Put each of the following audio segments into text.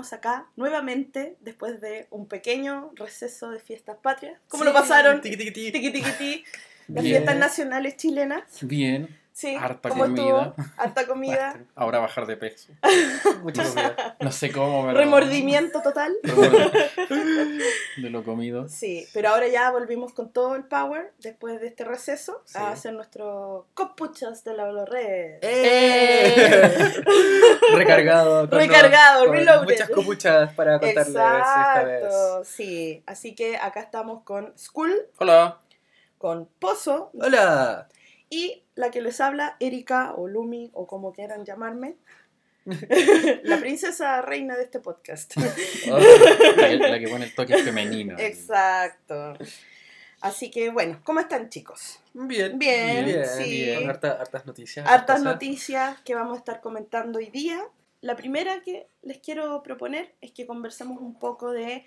estamos acá nuevamente después de un pequeño receso de fiestas patrias. ¿Cómo Sí, lo pasaron? tiqui, tiqui, tiqui. Tiqui, tiqui, ti. Las Bien. fiestas nacionales chilenas. Bien. Sí, Harta ¿cómo comida. Harta comida. Ahora bajar de peso. Mucha comida. No sé cómo, pero... Remordimiento total. De lo comido. Sí, pero ahora ya volvimos con todo el power después de este receso Sí. a hacer nuestro copuchas de la red. ¡Eh! Recargado. con Recargado, con reloaded. Muchas copuchas para contarles esta vez. Exacto, sí. Así que acá estamos con Skull, Hola. con Pozo Hola. y la que les habla, Erika o Lumi o como quieran llamarme. la princesa reina de este podcast. La, que- la que pone el toque femenino. Exacto. Así que bueno, ¿cómo están chicos? Bien. Bien, bien, sí. bien. Harta- hartas noticias. Hartas cosas. noticias que vamos a estar comentando hoy día. La primera que les quiero proponer es que conversemos un poco de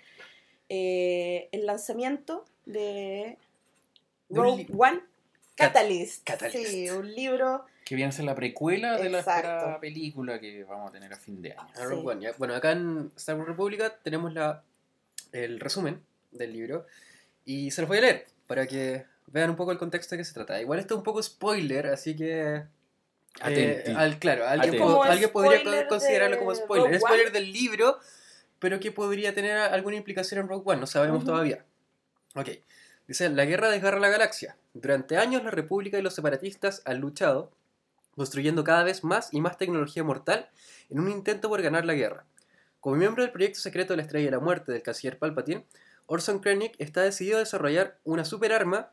eh, el lanzamiento de Rogue One Catalyst. Catalyst. Sí, un libro. Que viene a ser la precuela de la Exacto. esperada película que vamos a tener a fin de año. Sí. One. Bueno, acá en Star Wars República tenemos la, el resumen del libro y se los voy a leer para que vean un poco el contexto de qué se trata. Igual esto es un poco spoiler, así que... eh, al, claro, alguien, po- alguien podría considerarlo de como spoiler. Rogue Es spoiler One. del libro, pero que podría tener alguna implicación en Rogue One, no sabemos Ujú. todavía. Ok, dice, la guerra desgarra la galaxia. Durante años la República y los separatistas han luchado, construyendo cada vez más y más tecnología mortal en un intento por ganar la guerra. Como miembro del proyecto secreto de la Estrella de la Muerte del canciller Palpatine, Orson Krennic está decidido a desarrollar una superarma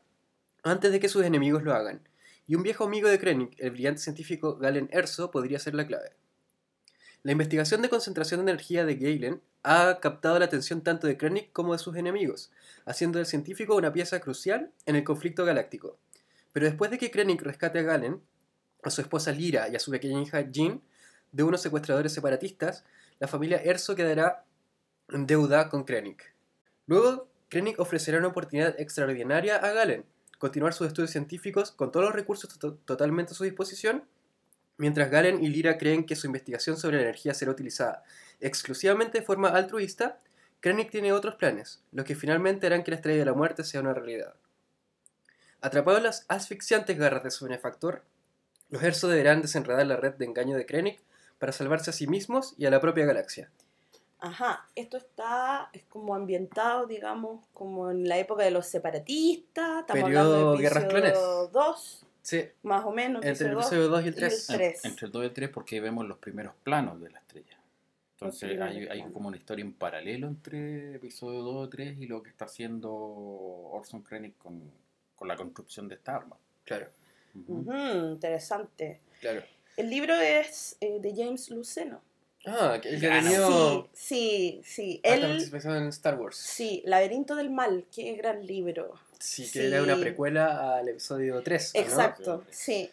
antes de que sus enemigos lo hagan. Y un viejo amigo de Krennic, el brillante científico Galen Erso, podría ser la clave. La investigación de concentración de energía de Galen ha captado la atención tanto de Krennic como de sus enemigos, haciendo del científico una pieza crucial en el conflicto galáctico. Pero después de que Krennic rescate a Galen, a su esposa Lyra y a su pequeña hija Jean de unos secuestradores separatistas, la familia Erso quedará en deuda con Krennic. Luego, Krennic ofrecerá una oportunidad extraordinaria a Galen, continuar sus estudios científicos con todos los recursos to- totalmente a su disposición, mientras Galen y Lyra creen que su investigación sobre la energía será utilizada exclusivamente de forma altruista, Krennic tiene otros planes, los que finalmente harán que la estrella de la muerte sea una realidad. Atrapados en las asfixiantes garras de su benefactor, los Erso deberán desenredar la red de engaño de Krennic para salvarse a sí mismos y a la propia galaxia. Ajá, esto está, es como ambientado, digamos, como en la época de los separatistas. Estamos Periodo hablando de Guerras Clones. 2, Sí, más o menos. entre el episodio episodio 2 y el y el 3. tres. Tres. Entre el 2 y el 3 porque vemos los primeros planos de la estrella. Entonces hay, hay como una historia en paralelo entre episodio 2 y 3 y lo que está haciendo Orson Krennic con, con la construcción de esta arma. Claro, Ujú. Ujú, interesante. claro. El libro es eh, de James Luceno. Ah, que el que tenido Sí, sí, sí. harta Él, en Star Wars. sí, Laberinto del Mal, qué gran libro. Sí, que Sí. era una precuela al episodio 3. ¿o ¿no? Exacto, sí.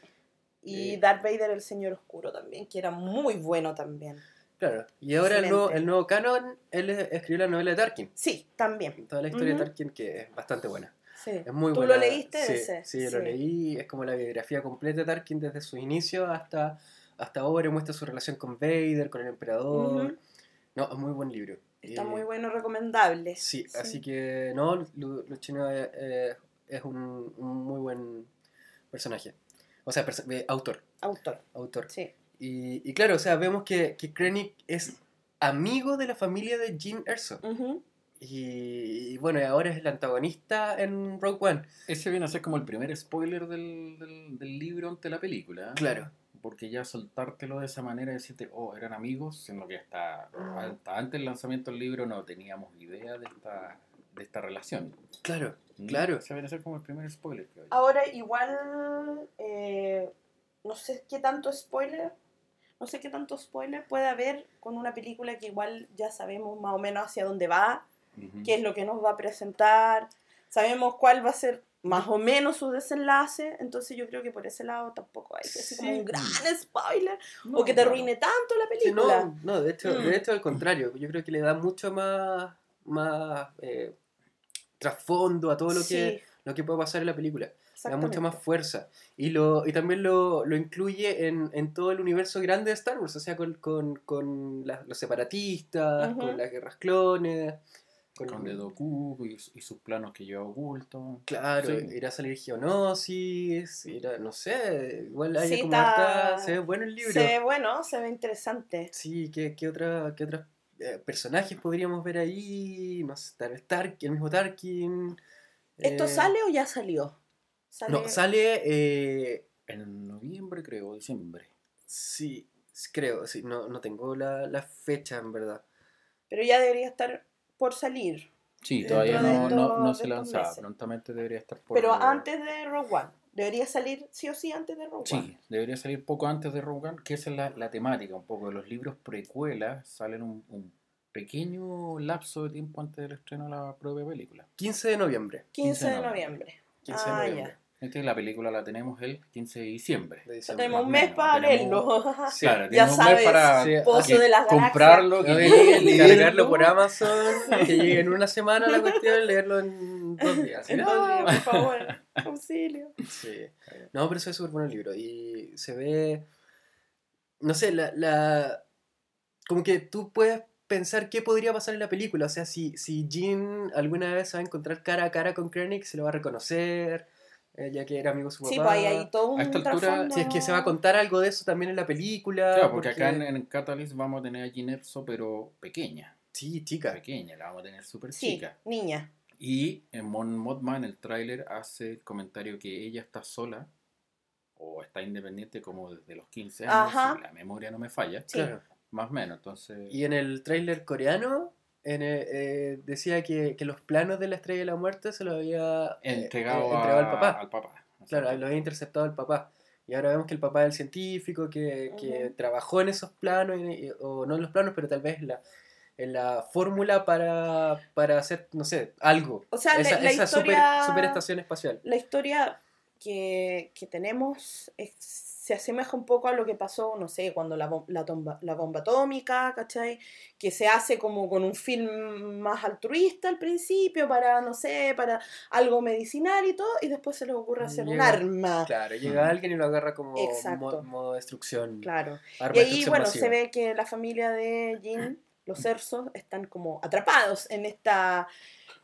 Y Eh. Darth Vader, el Señor Oscuro también, que era muy bueno también. Claro. Y ahora el nuevo, el nuevo canon, él es- escribió la novela de Tarkin. Sí, también. Toda la historia de Tarkin que es bastante buena. Sí. Es muy ¿Tú buena. lo leíste sí, ese? Sí, lo leí. Es como la biografía completa de Tarkin desde sus inicios hasta, hasta ahora. Muestra su relación con Vader, con el emperador. No, es muy buen libro. Está Eh, muy bueno, recomendable. Sí, así que no, Lu- Luchino eh, eh, es un, un muy buen personaje. O sea, perso- eh, autor. Autor, autor. sí. Y, y claro, o sea, vemos que, que Krennic es amigo de la familia de Jean Erso. Ujú. Y, y bueno, y ahora es el antagonista en Rogue One. Ese viene a ser como el primer spoiler del, del, del libro ante la película. ¿eh? Claro. Porque ya soltártelo de esa manera y decirte, oh, eran amigos, siendo que hasta, hasta antes del lanzamiento del libro no teníamos idea de esta, de esta relación. Claro, ¿Mm? claro. Ese viene a ser como el primer spoiler, creo. Ahora, igual, eh, no sé qué tanto spoiler, no sé qué tanto spoiler puede haber con una película que igual ya sabemos más o menos hacia dónde va, qué es lo que nos va a presentar, sabemos cuál va a ser más o menos su desenlace, entonces yo creo que por ese lado tampoco hay que decir como Sí. un gran spoiler No, o que te arruine tanto la Sí, película. no, no, de hecho, Mm. de hecho al contrario. Yo creo que le da mucho más, más eh, trasfondo a todo lo que, Sí, lo que puede pasar en la película. da mucha más fuerza. Y, lo, y también lo, lo incluye en, en todo el universo grande de Star Wars, o sea, con, con, con la- los separatistas, con las guerras clones, con, Con de Doku y, y sus planos que lleva oculto. Claro, Sí. irá a salir Geonosis, irá, no sé, igual hay Sí, como está- harta- se ve bueno el libro. Se ve bueno, se ve interesante. Sí, ¿qué, qué, otra, qué otros eh, personajes podríamos ver ahí? No sé, tal vez Tark- el mismo Tarkin. ¿Esto eh, sale o ya salió? Sale... No, sale, eh, En noviembre, creo, diciembre. sí, creo, sí, no, no tengo la, la fecha en verdad. Pero ya debería estar por salir. Sí, todavía de no, estos- no, no de se lanzaba. meses. Prontamente debería estar por. Pero antes de Rogue One. Debería salir sí o sí antes de Rogue One. Sí, debería salir poco antes de Rogue One, que esa es la, la temática un poco. de Los libros precuelas salen un, un pequeño lapso de tiempo antes del estreno de la propia película. 15 de noviembre. 15 de 15 de noviembre. 15 de Ah, noviembre. ya. Este, la película la tenemos el 15 de diciembre. de Ya diciembre. tenemos un mes para leerlo. Sí, Claro, ya tenemos un mes sabes, para Sí, Pozo de comprarlo, que llegue, cargarlo por Amazon, que llegue en una semana la cuestión, leerlo en dos días. ¿sí? No, por favor, auxilio. Sí. No, pero eso es súper bueno el libro. Y se ve. No sé, la, la. Como que tú puedes pensar qué podría pasar en la película. O sea, si, si Jean alguna vez se va a encontrar cara a cara con Krennic, se lo va a reconocer, eh, ya que era amigo de su papá. Sí, pues ahí hay todo un A esta altura, trasfondo. Si es que se va a contar algo de eso también en la película. Claro, porque acá en, en Catalyst vamos a tener a Jean Erso, pero pequeña. Sí, chica. Pequeña, la vamos a tener súper Sí, chica. niña. Y en Mon Mothma, en el tráiler, hace el comentario que ella está sola o está independiente como desde los 15 años, Ajá. si la memoria no me falla, Sí. Claro. más o menos. Entonces, Y en el tráiler coreano en el- eh, decía que, que los planos de la Estrella de la Muerte se los había eh, entregado, eh, a- entregado al papá. Al papá. Claro, lo había interceptado el papá. Y ahora vemos que el papá es el científico que, que Ujú. trabajó en esos planos, y- y- o no en los planos, pero tal vez en la, en la fórmula para, para hacer, no sé, algo. O sea, la- esa la esa super, historia- superestación espacial. La historia que, que tenemos es- se asemeja un poco a lo que pasó, no sé, cuando la, la, tomba- la bomba atómica, ¿cachai? Que se hace como con un film más altruista al principio, para, no sé, para algo medicinal y todo, y después se les ocurre hacer un arma. Claro, llega alguien y lo agarra como modo destrucción. Claro. arma Y ahí, bueno, masiva. se ve que la familia de Jean, los Cersos, están como atrapados en esta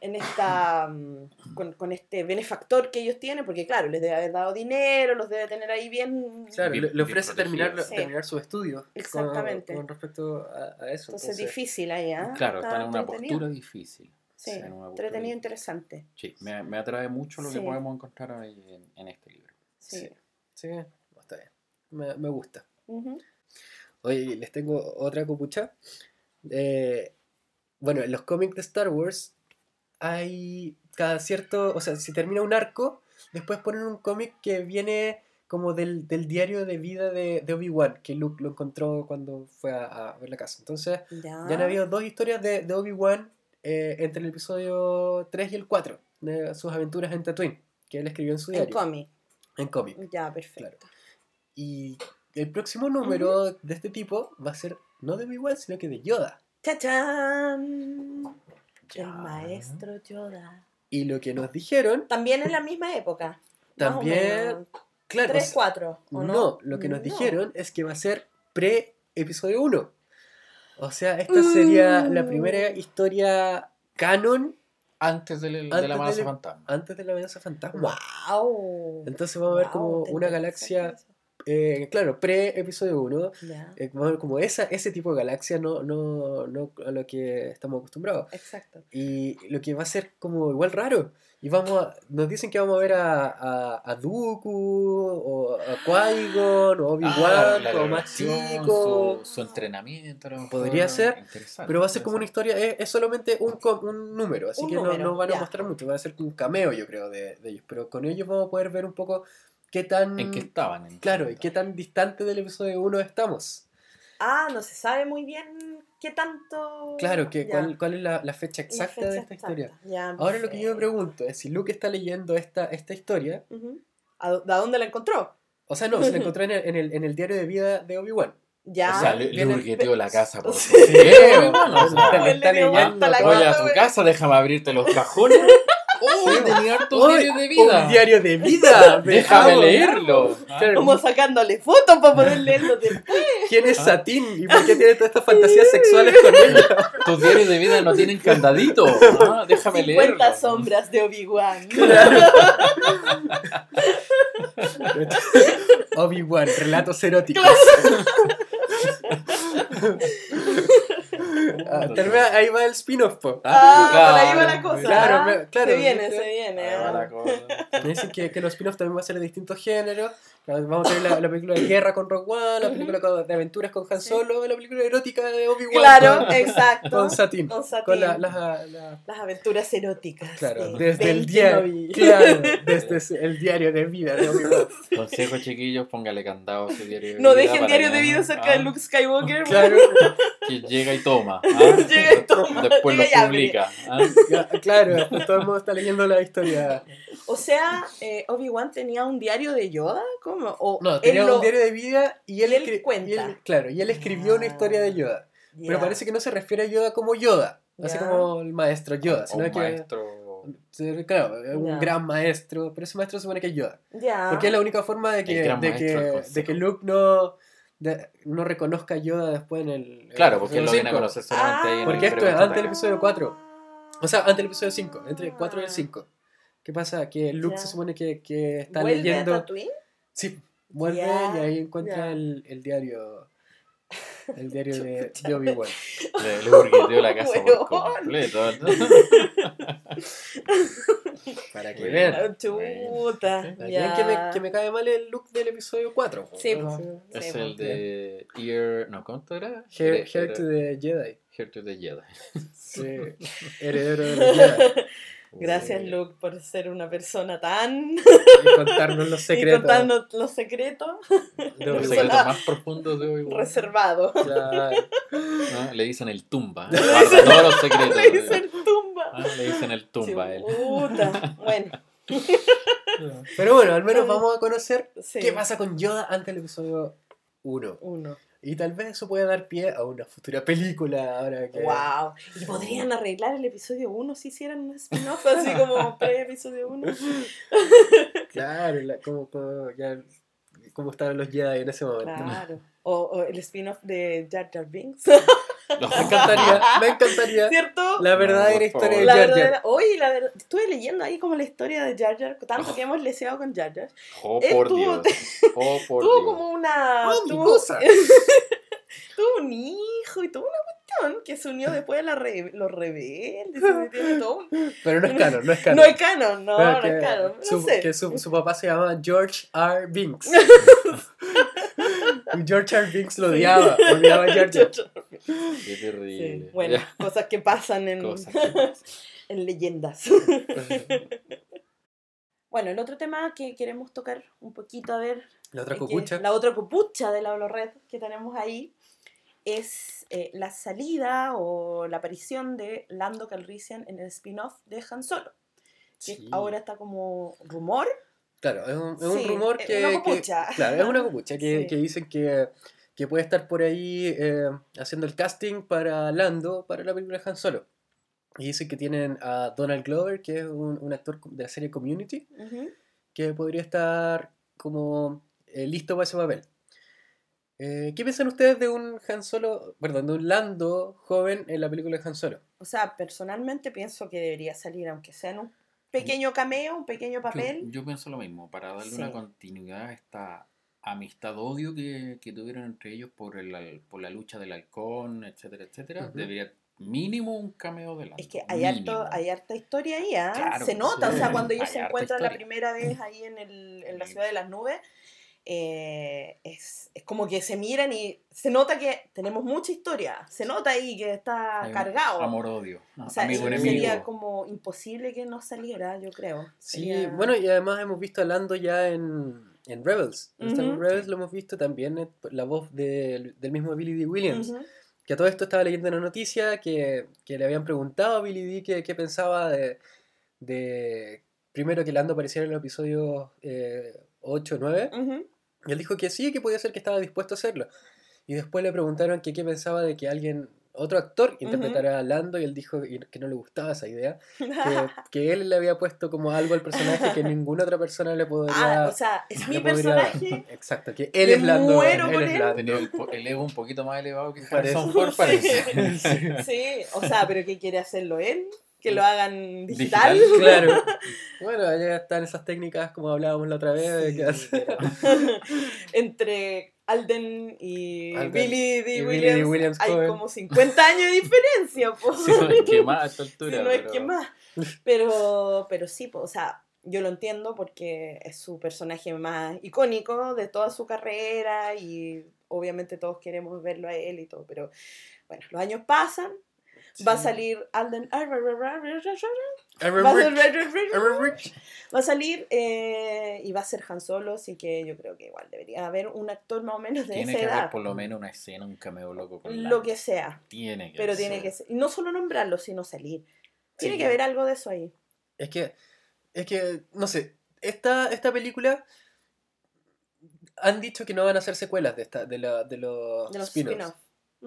en esta mm, con, con este benefactor que ellos tienen, porque claro, les debe haber dado dinero, los debe tener ahí bien. Claro, Bien- le, ofrece terminar, Sí. terminar sus estudios Exactamente. Con, respecto a, a eso. Entonces, difícil ahí, ¿ah? Claro, Está están en una postura difícil. Sí, una postura entretenido, difícil. interesante. Sí, me, me atrae mucho lo que podemos encontrar ahí en, en este libro. Sí. Sí. Está bien. Me, me gusta. Ujú. Oye, les tengo otra copucha. Eh, bueno, en los cómics de Star Wars hay cada cierto, o sea, si termina un arco, después ponen un cómic que viene como del, del diario de vida de, de Obi-Wan, que Luke lo encontró cuando fue a, a ver la casa. Entonces, Ya. ya han habido dos historias de, de Obi-Wan eh, entre el episodio 3 y el 4, de sus aventuras en Tatooine, que él escribió en su En diario, cómic. en cómic. Ya, perfecto. Y el próximo número de este tipo va a ser no de Obi-Wan, sino que de Yoda. ¡Chachán! El maestro Yoda. Y lo que nos dijeron, También en la misma época. más o También, menos. claro, Tres, o sea, cuatro. ¿o no, no, lo que nos No. dijeron es que va a ser pre-episodio 1. O sea, esta sería la Uh. primera historia canon Antes del, de la amenaza fantasma. antes de la amenaza fantasma. ¡Wow! Entonces vamos a ver como una galaxia, eh, claro, pre-episodio 1. Ya, eh, como esa, ese tipo de galaxia, no, no, no a lo que estamos acostumbrados. exacto. Y lo que va a ser como igual raro. Y vamos a, nos dicen que vamos a ver a, a, a Dooku, o a Qui-Gon, o Obi-Wan, Ah, o más chico. Su, su entrenamiento. a. Podría ser, Pero va a ser como una historia, es, es solamente un, un número, así Un que no- número, no, van a ya. mostrar mucho, va a ser un cameo yo creo de, de ellos. Pero con ellos vamos a poder ver un poco qué tan... En que estaban. en Claro, y qué tan distante del episodio 1 estamos. Ah, no se sabe muy bien qué tanto. Claro, que, cuál, cuál es la, la fecha la exacta fecha de esta exacta. historia. Ya, Ahora lo que yo me pregunto es si Luke está leyendo esta, esta historia, Ujú. ¿A, dó- a dónde la encontró? o sea, no, se la encontró en el, en el, en el diario de vida de Obi-Wan. Ya. O sea, le, la casa por Sí. qué, weón? O sea, Le está leyendo la. Voy a casa, tu casa, déjame abrirte los cajones. ¡Oh, tenía harto ¡Uy! diario de vida! Un diario de vida. Déjame leerlo. Claro. Como sacándole fotos para poder leerlo después. ¿Quién es Ah. Satín y por qué tiene todas estas fantasías sexuales con ella? Tus diarios de vida no tienen candadito. Ah, déjame 50 leerlo. sombras de Obi-Wan. Obi-Wan, relatos eróticos. Ah, ahí va el spin-off, po. Ah, claro. por ahí va la cosa. Claro, ah. me- claro, se viene, ¿viste? se viene. Ahí va ah. la cosa. Me dicen que, que los spin-offs también va a ser de distintos géneros. Vamos a tener la, la película de guerra con Rogue One, la película con- de aventuras con Han Sí. Solo, la película erótica de Obi-Wan. Claro, con, exacto. con Satín. Con Satín. Con la, la- la- Las aventuras eróticas. claro, de desde el diario. Claro, desde el diario de vida de Obi-Wan. Consejo, chiquillos, póngale candado a su diario de No vida. dejen para diario de vida cerca ah, de Luke Skywalker. Claro, Que llega y toma. ah. Llega y toma, Después lo llega publica. ah. claro, todo el mundo está leyendo la historia. O sea, eh, Obi-Wan tenía un diario de Yoda, ¿cómo? O No, tenía lo- un diario de vida y él, y él cuenta. y él- claro, y él escribió una historia de Yoda. Pero Ya. parece que no se refiere a Yoda como Yoda, así Ya. como el maestro Yoda, O sino un que maestro. Claro, un Ya. gran maestro, pero ese maestro se supone que es Yoda. Ya. Porque es la única forma de que, de que, de que Luke no, de- no reconozca a Yoda después en el. Claro, porque lo viene a conocer solamente ahí en Porque el esto es antes del episodio 4. O sea, antes del episodio 5, entre el 4 y el Ah. 5. ¿Qué pasa? Que Luke Ya. se supone que, que está ¿Vuelve a leyendo. Tatooine? Sí, vuelve Ya, y ahí encuentra ya. el, el diario. El diario de, de Obi-Wan. Le, le burgueteó la casa por completo. Para que vean. Chuta. Para ya. que me, que me cae mal el look del episodio 4. Sí, ¿no? pues, Es sí, el de Ear. No, ¿cuánto era? Hair, Era- hair to the Jedi. Hair to the Jedi. Sí, heredero de los Jedi. Gracias, Eh, Luke, por ser una persona tan. Y contarnos los y secretos. contarnos los secretos de Los secretos más profundos de reservados. Claro. ¿no? Le dicen el tumba. Guarda todos los secretos. Le dicen tumba. Ah, le dicen el tumba a él. Bueno, Pero bueno, al menos vamos a conocer sí. qué pasa con Yoda antes del episodio 1. Uno. Y tal vez eso pueda dar pie a una futura película ahora que... Wow. Y podrían arreglar el episodio 1 si hicieran un spin-off así como pre-episodio 1. Claro, la- como, como, ya, como estaban los Jedi en ese momento. Claro. O, o el spin-off de Jar Jar Binks. No. Me encantaría, me encantaría ¿Cierto? la verdadera por historia de. La Jar Jar. verdadera, oye, la verdad, estuve leyendo ahí como la historia de Jar Jar, tanto que hemos leseado con Jar Jar. Oh, Él por tuvo- Dios. Oh, por tuvo Dios. como una. Oh, tuvo, un hijo y tuvo una cuestión que se unió después la re- los rebeldes. todo un- Pero no es canon, no es canon. No es canon, no, Pero no que es canon. No su, sé. que su, su papá se llamaba George R. Binks. Y George R. Binks lo odiaba, odiaba a Jar. Qué terrible. Sí, bueno, cosas que pasan en, Cosas que pasan. en leyendas. Bueno, el otro tema que queremos tocar un poquito, a ver, La otra copucha. la otra copucha de la Hablo Red que tenemos ahí es eh, la salida o la aparición de Lando Calrissian en el spin-off de Han Solo. Que Sí. ahora está como rumor. Claro, es un, es rumor es que. una que- copucha. claro, es una copucha que, Sí. que dicen que, que puede estar por ahí eh, haciendo el casting para Lando para la película de Han Solo. Y dicen que tienen a Donald Glover, que es un, un actor de la serie Community, que podría estar como eh, listo para ese papel. Eh, ¿Qué piensan ustedes de un Han Solo, perdón, de un Lando joven en la película de Han Solo? O sea, personalmente pienso que debería salir, aunque sea en un pequeño cameo, un pequeño papel. Yo, yo pienso lo mismo, para darle Sí. una continuidad a esta amistad-odio que, que tuvieron entre ellos por, el, al- por la lucha del halcón, etcétera, etcétera, debería mínimo un cameo de Lando. Es que hay, harto, hay harta historia ahí, ¿ah? Claro, se nota, sí. o sea, cuando ellos Hay se encuentran la primera vez ahí en, el, en la ciudad de las nubes, eh, es, es como que se miran y se nota que tenemos mucha historia, se nota ahí que está cargado. Amor-odio. o sea, amigo enemigo. sería como imposible que no saliera, yo creo. Sí, Sería- bueno, y además hemos visto a Lando ya en, en Rebels. En Wars Ujú. Rebels lo hemos visto también, eh, la voz del del mismo Billy D. Williams. Ujú. Que a todo esto estaba leyendo una noticia que, que le habían preguntado a Billy D. qué, qué pensaba de, de. Primero que Lando apareciera en el episodio eh, 8 o 9. Ujú. Y él dijo que sí, que podía ser que estaba dispuesto a hacerlo. Y después le preguntaron que qué pensaba de que alguien otro actor interpretara a Lando y él dijo que no le gustaba esa idea, que, que él le había puesto como algo al personaje que ninguna otra persona le podría... Ah, o sea, es mi personaje. Exacto, que él es Lando. muero él por es él. Lando. Tenía el, el ego un poquito más elevado que. Harrison Ford, parece. Sí, o sea, pero ¿qué quiere hacerlo él? Que lo hagan digital. Digital. Claro. Bueno, ya están esas técnicas como hablábamos la otra vez. de Sí, que hace- pero- Entre Alden y Alden Billy D. y Billy Williams, hay Cohen. como 50 años de diferencia, po. Si no es que más a esta Si altura. no es pero- que más. Pero, pero sí, po, o sea, yo lo entiendo porque es su personaje más icónico de toda su carrera y obviamente todos queremos verlo a él y todo, pero bueno, los años pasan, va a salir Alden... Va a salir eh, y va a ser Han Solo, así que yo creo que igual debería haber un actor más o menos de Tiene esa que haber edad. por lo menos una escena, un cameo loco con Lo que sea, Tiene que pero tiene ser. que ser. Y no solo nombrarlo, sino salir. Tiene Sí. que haber algo de eso ahí. Es que, es que, no sé, esta, esta película han dicho que no van a hacer secuelas de, esta, de, la, de los, De los spin-offs,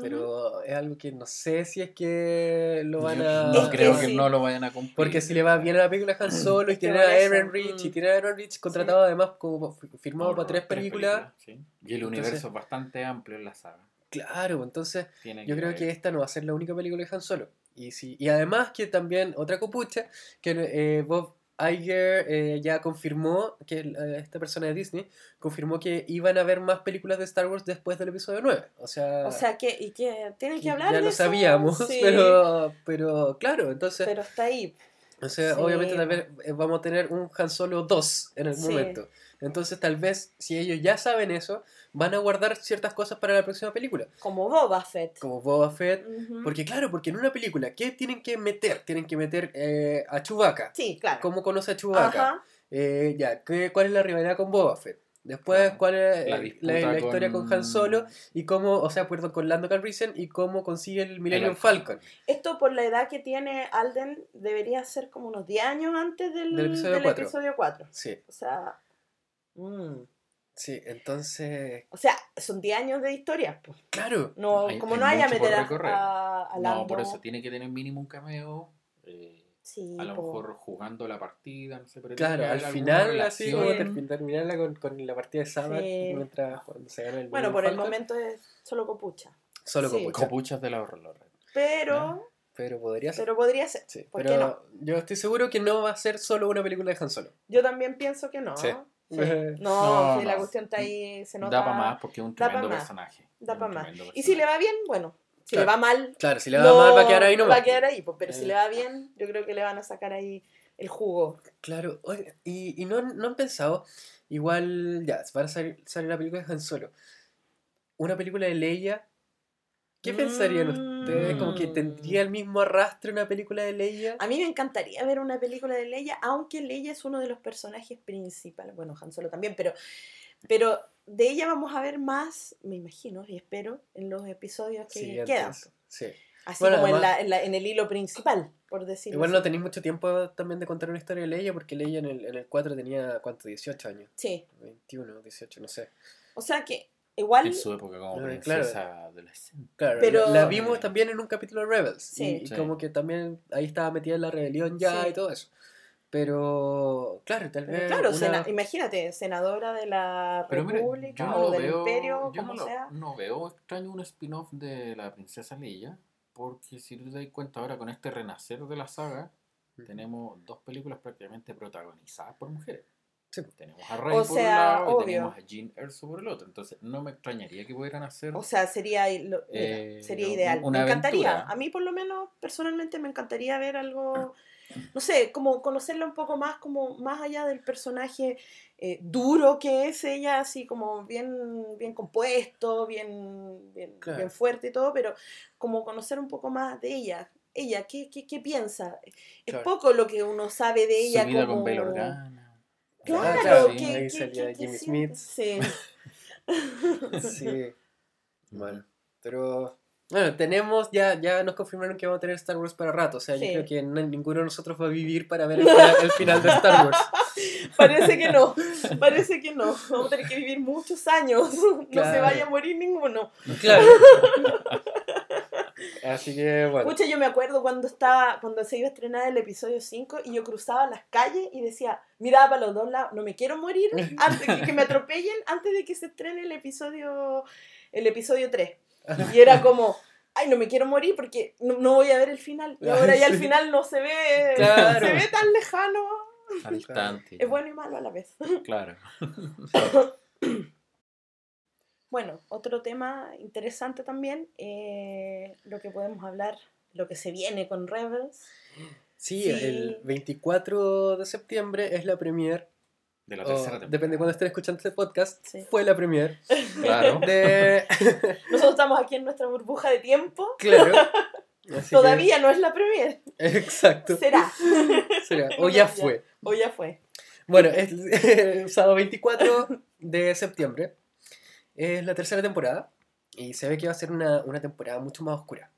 Pero es algo que no sé si es que lo van Yo a... No que creo que, sí. no lo vayan a cumplir. Porque si le va bien a la película Han Solo y Es que tiene a Aaron Rich y mm. tiene a Aaron Rich contratado además como fi- firmado Por para tres películas, sí. Y el Entonces- universo es bastante amplio en la saga. claro, entonces Tiene yo creo que esta no va a ser la única película de Han Solo. Y, si, y además que también otra copucha, que eh, Bob Iger eh, ya confirmó, que eh, esta persona de Disney, confirmó que iban a haber más películas de Star Wars después del episodio 9. O sea, O sea, que, ¿y que tienen que hablar ya de lo eso? sabíamos, Sí, pero, pero claro, entonces... pero está ahí. O sea, Sí. obviamente vez eh, vamos a tener un Han Solo 2 en el Sí. momento. Entonces tal vez si ellos ya saben eso, van a guardar ciertas cosas para la próxima película. Como Boba Fett. Como Boba Fett. Porque claro, porque en una película, ¿qué tienen que meter? Tienen que meter eh, a Chewbacca. Sí, claro. ¿Cómo conoce a Chewbacca? Eh, ya, ¿qué- ¿cuál es la rivalidad con Boba Fett? Después, Claro. ¿cuál es La disputa la, la historia con... con- Han Solo? Y cómo, o sea, perdón, con Lando Calrissian y cómo consigue el Millennium El- Falcon. Esto por la edad que tiene Alden debería ser como unos 10 años antes del, Del episodio del cuatro. episodio 4. Sí, O sea, mm. sí, entonces, o sea, son 10 años de historia. pues. claro. No, Hay- como hay no haya meter a, recorrer. a, a No, por eso tiene que tener mínimo un cameo. eh, Sí, a lo po. mejor jugando la partida, no sé, pero Claro, al final, así como terminarla con, con la partida de Sabbath Sí. mientras cuando se gana el Bueno, por el Falcon, momento es solo copucha. Solo sí. con Pucha. Copuchas de la horror. Pero, Pero podría ser. pero podría ser. sí, ¿por pero qué no? yo estoy seguro que no va a ser solo una película de Han Solo. Yo también pienso que no. Sí. Sí. No, No, sí, la cuestión está ahí, se nota. Da para más porque es un tremendo personaje. Da un pa' más. Y si le va bien, bueno. Si Claro. le va mal, Claro, si le va no- mal va a quedar ahí nomás. Va a quedar ahí, pues, pero si Eh. le va bien, yo creo que le van a sacar ahí el jugo. Claro, oye, y, y no, no han pensado, igual, ya, van a salir, salir la película de Han Solo. Una película de Leia, ¿qué pensarían ustedes? Como que Mm. tendría el mismo arrastre una película de Leia. A mí me encantaría ver una película de Leia, aunque Leia es uno de los personajes principales. Bueno, Han Solo también, pero, pero de ella vamos a ver más, me imagino y espero, en los episodios que Siguientes. quedan. Sí. Así Bueno, como en, la- en la- en el hilo principal, por decirlo Igual no tenéis mucho tiempo también de contar una historia de Leia, porque Leia en el, en el 4 tenía, ¿cuánto? 18 años. Sí, 21, 18, no sé. o sea que igual... En su época como Eh, princesa adolescente. Claro, Pero- la, vimos también en un capítulo de Rebels. Sí. y, y Sí. como que también ahí estaba metida en la rebelión ya Sí. y todo eso. Pero, claro, tal Pero vez. claro, una- sena- imagínate, senadora de la Pero mira, República no o del veo, Imperio, yo como no, lo- sea. no veo extraño un spin-off de la princesa Leia, porque si tú te das cuenta ahora con este renacer de la saga, tenemos dos películas prácticamente protagonizadas por mujeres. Sí. Tenemos a Rey O por sea, un lado obvio. y tenemos a Jean Erso por el otro. Entonces no me extrañaría que pudieran hacer O sea, sería, lo- mira, Eh, sería ideal. una me encantaría. aventura. A mí, por lo menos, personalmente, me encantaría ver algo, no sé, como conocerla un poco más, como más allá del personaje eh, duro que es ella, así como bien, bien compuesto, bien, bien, Claro. bien fuerte y todo, pero como conocer un poco más de ella. Ella, ¿qué, qué, qué piensa? Es Claro. poco lo que uno sabe de ella. su vida como... con Bail Organa. Claro, claro, ¿qué- ahí salía Jimmy? Smith. Sí. Sí. Bueno, pero. Bueno, tenemos, ya, ya nos confirmaron que vamos a tener Star Wars para rato. O sea, Sí. yo creo que no- ninguno de nosotros va a vivir para ver el final, el final de Star Wars. Parece que no, parece que no. Vamos a tener que vivir muchos años. No se vaya a morir ninguno. Claro. Así que bueno. Pucha, yo me acuerdo cuando estaba, cuando se iba a estrenar el episodio 5 y yo cruzaba las calles y decía, miraba para los dos lados, no me quiero morir antes que, que me atropellen antes de que se estrene el episodio, el episodio 3. Y era como, ay, no me quiero morir porque no, no voy a ver el final. Y ahora ya el Sí. final no se ve, Claro. se ve tan lejano. Al. Es bueno y malo a la vez. Claro. Bueno, otro tema interesante también, eh, lo que podemos hablar, lo que se viene con Rebels. Sí, Sí. el 24 de septiembre es la premier. De la o tercera temporada. depende de cuando estén escuchando este podcast. Sí. Fue la premier. Claro. De. Nosotros estamos aquí en nuestra burbuja de tiempo. claro. Así que- Todavía no es la premier. Exacto. Será. Será. O ya fue. O ya fue. Bueno, es el sábado 24 de septiembre. Es la tercera temporada. Y se ve que va a ser una, una temporada mucho más oscura.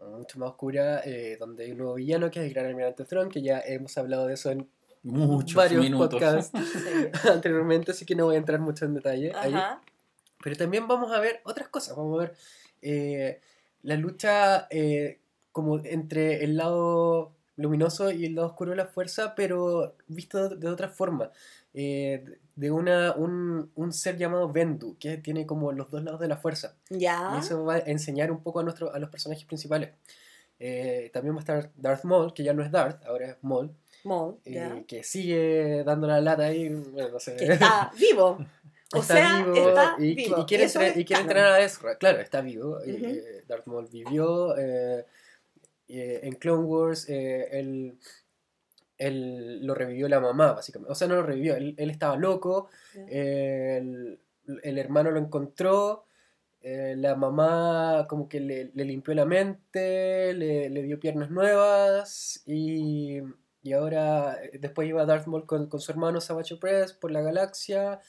Mucho más oscura, eh, donde hay un nuevo villano que es el Gran Almirante Thrawn, que ya hemos hablado de eso en Muchos varios minutos. podcasts Sí. anteriormente, así que no voy a entrar mucho en detalle ahí. Pero también vamos a ver otras cosas. Vamos a ver eh, la lucha eh, como entre el lado luminoso y el lado oscuro de la fuerza, pero visto de, otra forma. Eh, de una, un, un ser llamado Vendu, que tiene como los dos lados de la fuerza. Ya. Y eso va a enseñar un poco a, nuestro, a los personajes principales. Eh, también va a estar Darth Maul, que ya no es Darth, ahora es Maul, Maul, eh, ya. que sigue dando la lata ahí, bueno, no sé. Que está vivo. O está sea, vivo está y, vivo. y quiere, y quiere entrenar a Ezra. Claro, está vivo. Ujú. eh, Darth Maul vivió eh, eh, en Clone Wars. eh, él, él lo revivió la mamá, básicamente. O sea, no lo revivió. Él, él estaba loco. El, el hermano lo encontró. eh, la mamá como que le, le limpió la mente, le, le dio piernas nuevas y, y ahora eh, después iba Darth Maul con, con su hermano Savage Press por la galaxia,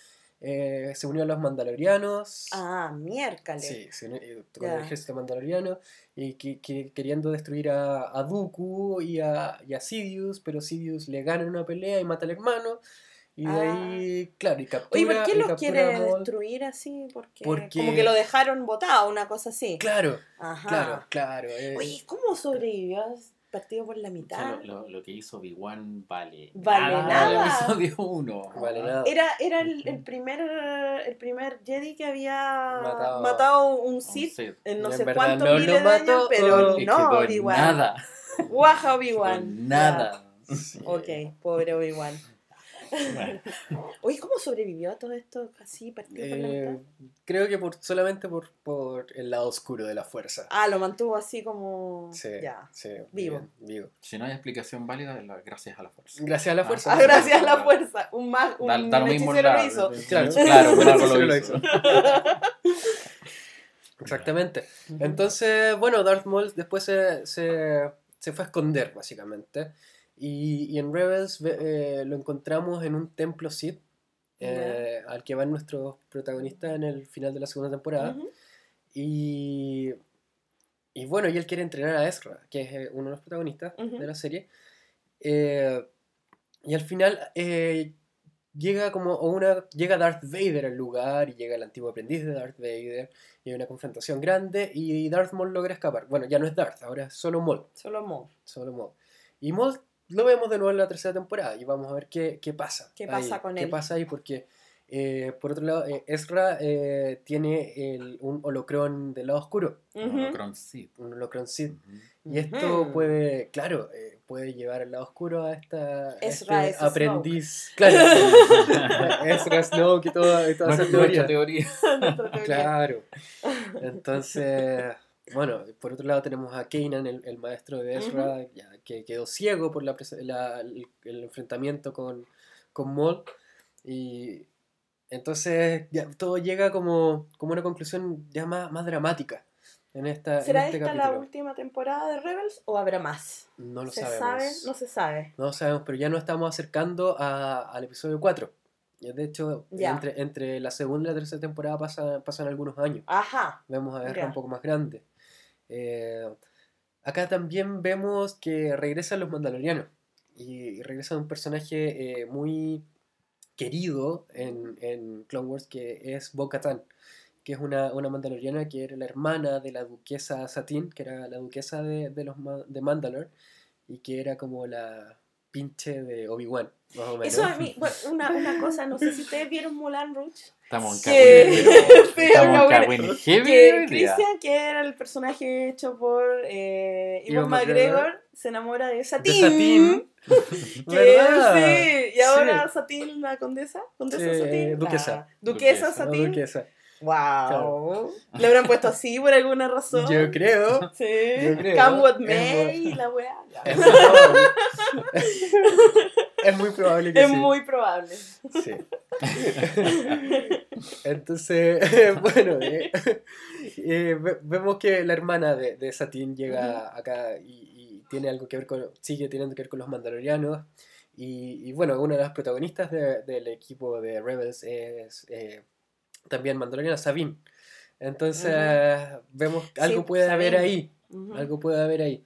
eh, se unió a los Mandalorianos. Ah, miércoles. Sí, se unió con el ejército mandaloriano y que, que- queriendo destruir a, a Dooku y a, y a Sidious, pero Sidious le gana en una pelea y mata al hermano. Y de Ah. ahí, claro, y captura, Oye, ¿por qué captura quiere a destruir así? Porque, Porque- como que lo dejaron botado, una cosa así. Claro, Ajá. claro, claro. eh, Oye, ¿cómo sobrevivió partido por la O sea, mitad? lo, lo- lo que hizo Obi-Wan vale. Vale nada. El episodio 1. Vale nada. Era, era el, el primer el primer Jedi que había Matado- matado, un Sith Sith. en no en sé verdad cuántos no miles de años, pero no, Obi-Wan. Nada. Guaja Obi-Wan. Nada. Sí. Ok, pobre Obi-Wan. Bueno, Oye, ¿cómo sobrevivió a todo esto así partido por la Eh, creo que por, solamente por, por el lado oscuro de la fuerza. Ah, lo mantuvo así como... sí, Ya. sí, Vivo. bien, vivo. si no hay explicación válida, gracias a la fuerza. Gracias a la Ah, fuerza. Ah, gracias a la fuerza. Un, mag, un Da, da lo mismo lo hizo. Claro, claro, un un árbol hechicero lo lo hizo. Exactamente. Entonces, bueno, Darth Maul después se, se, se fue a esconder, básicamente. Y, y en Rebels eh, lo encontramos en un templo Sith, eh, al que van nuestros protagonistas en el final de la segunda temporada. Y, y bueno, y él quiere entrenar a Ezra, que es eh, uno de los protagonistas de la serie. Eh, y al final eh, llega como una llega Darth Vader al lugar y llega el antiguo aprendiz de Darth Vader y hay una confrontación grande y Darth Maul logra escapar. Bueno, ya no es Darth, ahora es solo Maul, Solo Mo. solo Maul. Y Maul lo vemos de nuevo en la tercera temporada y vamos a ver qué, qué pasa. ¿Qué ahí, pasa con qué él? pasa ahí porque eh, por otro lado eh, Ezra eh, tiene el- un holocrón del lado oscuro, Ujú. Holocron Sith. un holocrón Sith. Ujú. Y esto puede, claro, eh, puede llevar al lado oscuro a esta Ezra este es aprendiz. Claro. Ezra Snoke y toda, y toda esa teoría. Claro. Entonces, bueno, por otro lado tenemos a Kanan, el, el maestro de Ezra, ya, que quedó ciego por la, la- el, el enfrentamiento con, con Maul. Y entonces ya todo llega como, como una conclusión ya más, más dramática en, esta, en ¿Será este esta la última temporada de Rebels o habrá más? No lo ¿Se sabemos. sabe? No se sabe. No lo sabemos, pero ya nos estamos acercando a- al episodio 4. Y De hecho, entre, entre la segunda y la tercera temporada pasa- pasan algunos años. Ajá. Vemos a Ezra un poco más grande. Eh, acá también vemos que regresan los Mandalorianos. Y regresa un personaje eh, muy querido en, en Clone Wars que es Bo-Katan. que es una, una mandaloriana que era la hermana de la duquesa Satín, que era la duquesa de, de los de Mandalore, y que era como la pinche de Obi-Wan, más o menos. Eso a mí, bueno, una, una cosa, no sé si ustedes vieron Mulan Rouge. Estamos en Estamos en Que. Christian, que era el personaje hecho por eh, Ewan McGregor, se enamora de. Satín. Que, ¿Verdad? sí, y ahora. Satín, la condesa, condesa Satín, duquesa. duquesa Satín. Wow. Le habrán puesto así por alguna razón. Yo creo. sí. yo creo. Come with me la weá. Es muy probable. es que Es sí. muy probable. Sí. Entonces, bueno, eh, eh, ve- vemos que la hermana de, de Satín llega acá y, y tiene algo que ver con, sigue teniendo que ver con los mandalorianos. Y, y bueno, una de las protagonistas de- del equipo de Rebels es eh, también mandaloriana, Sabine. Entonces, vemos que algo Sí, puede haber Sabine. ahí. Ujú. Algo puede haber ahí.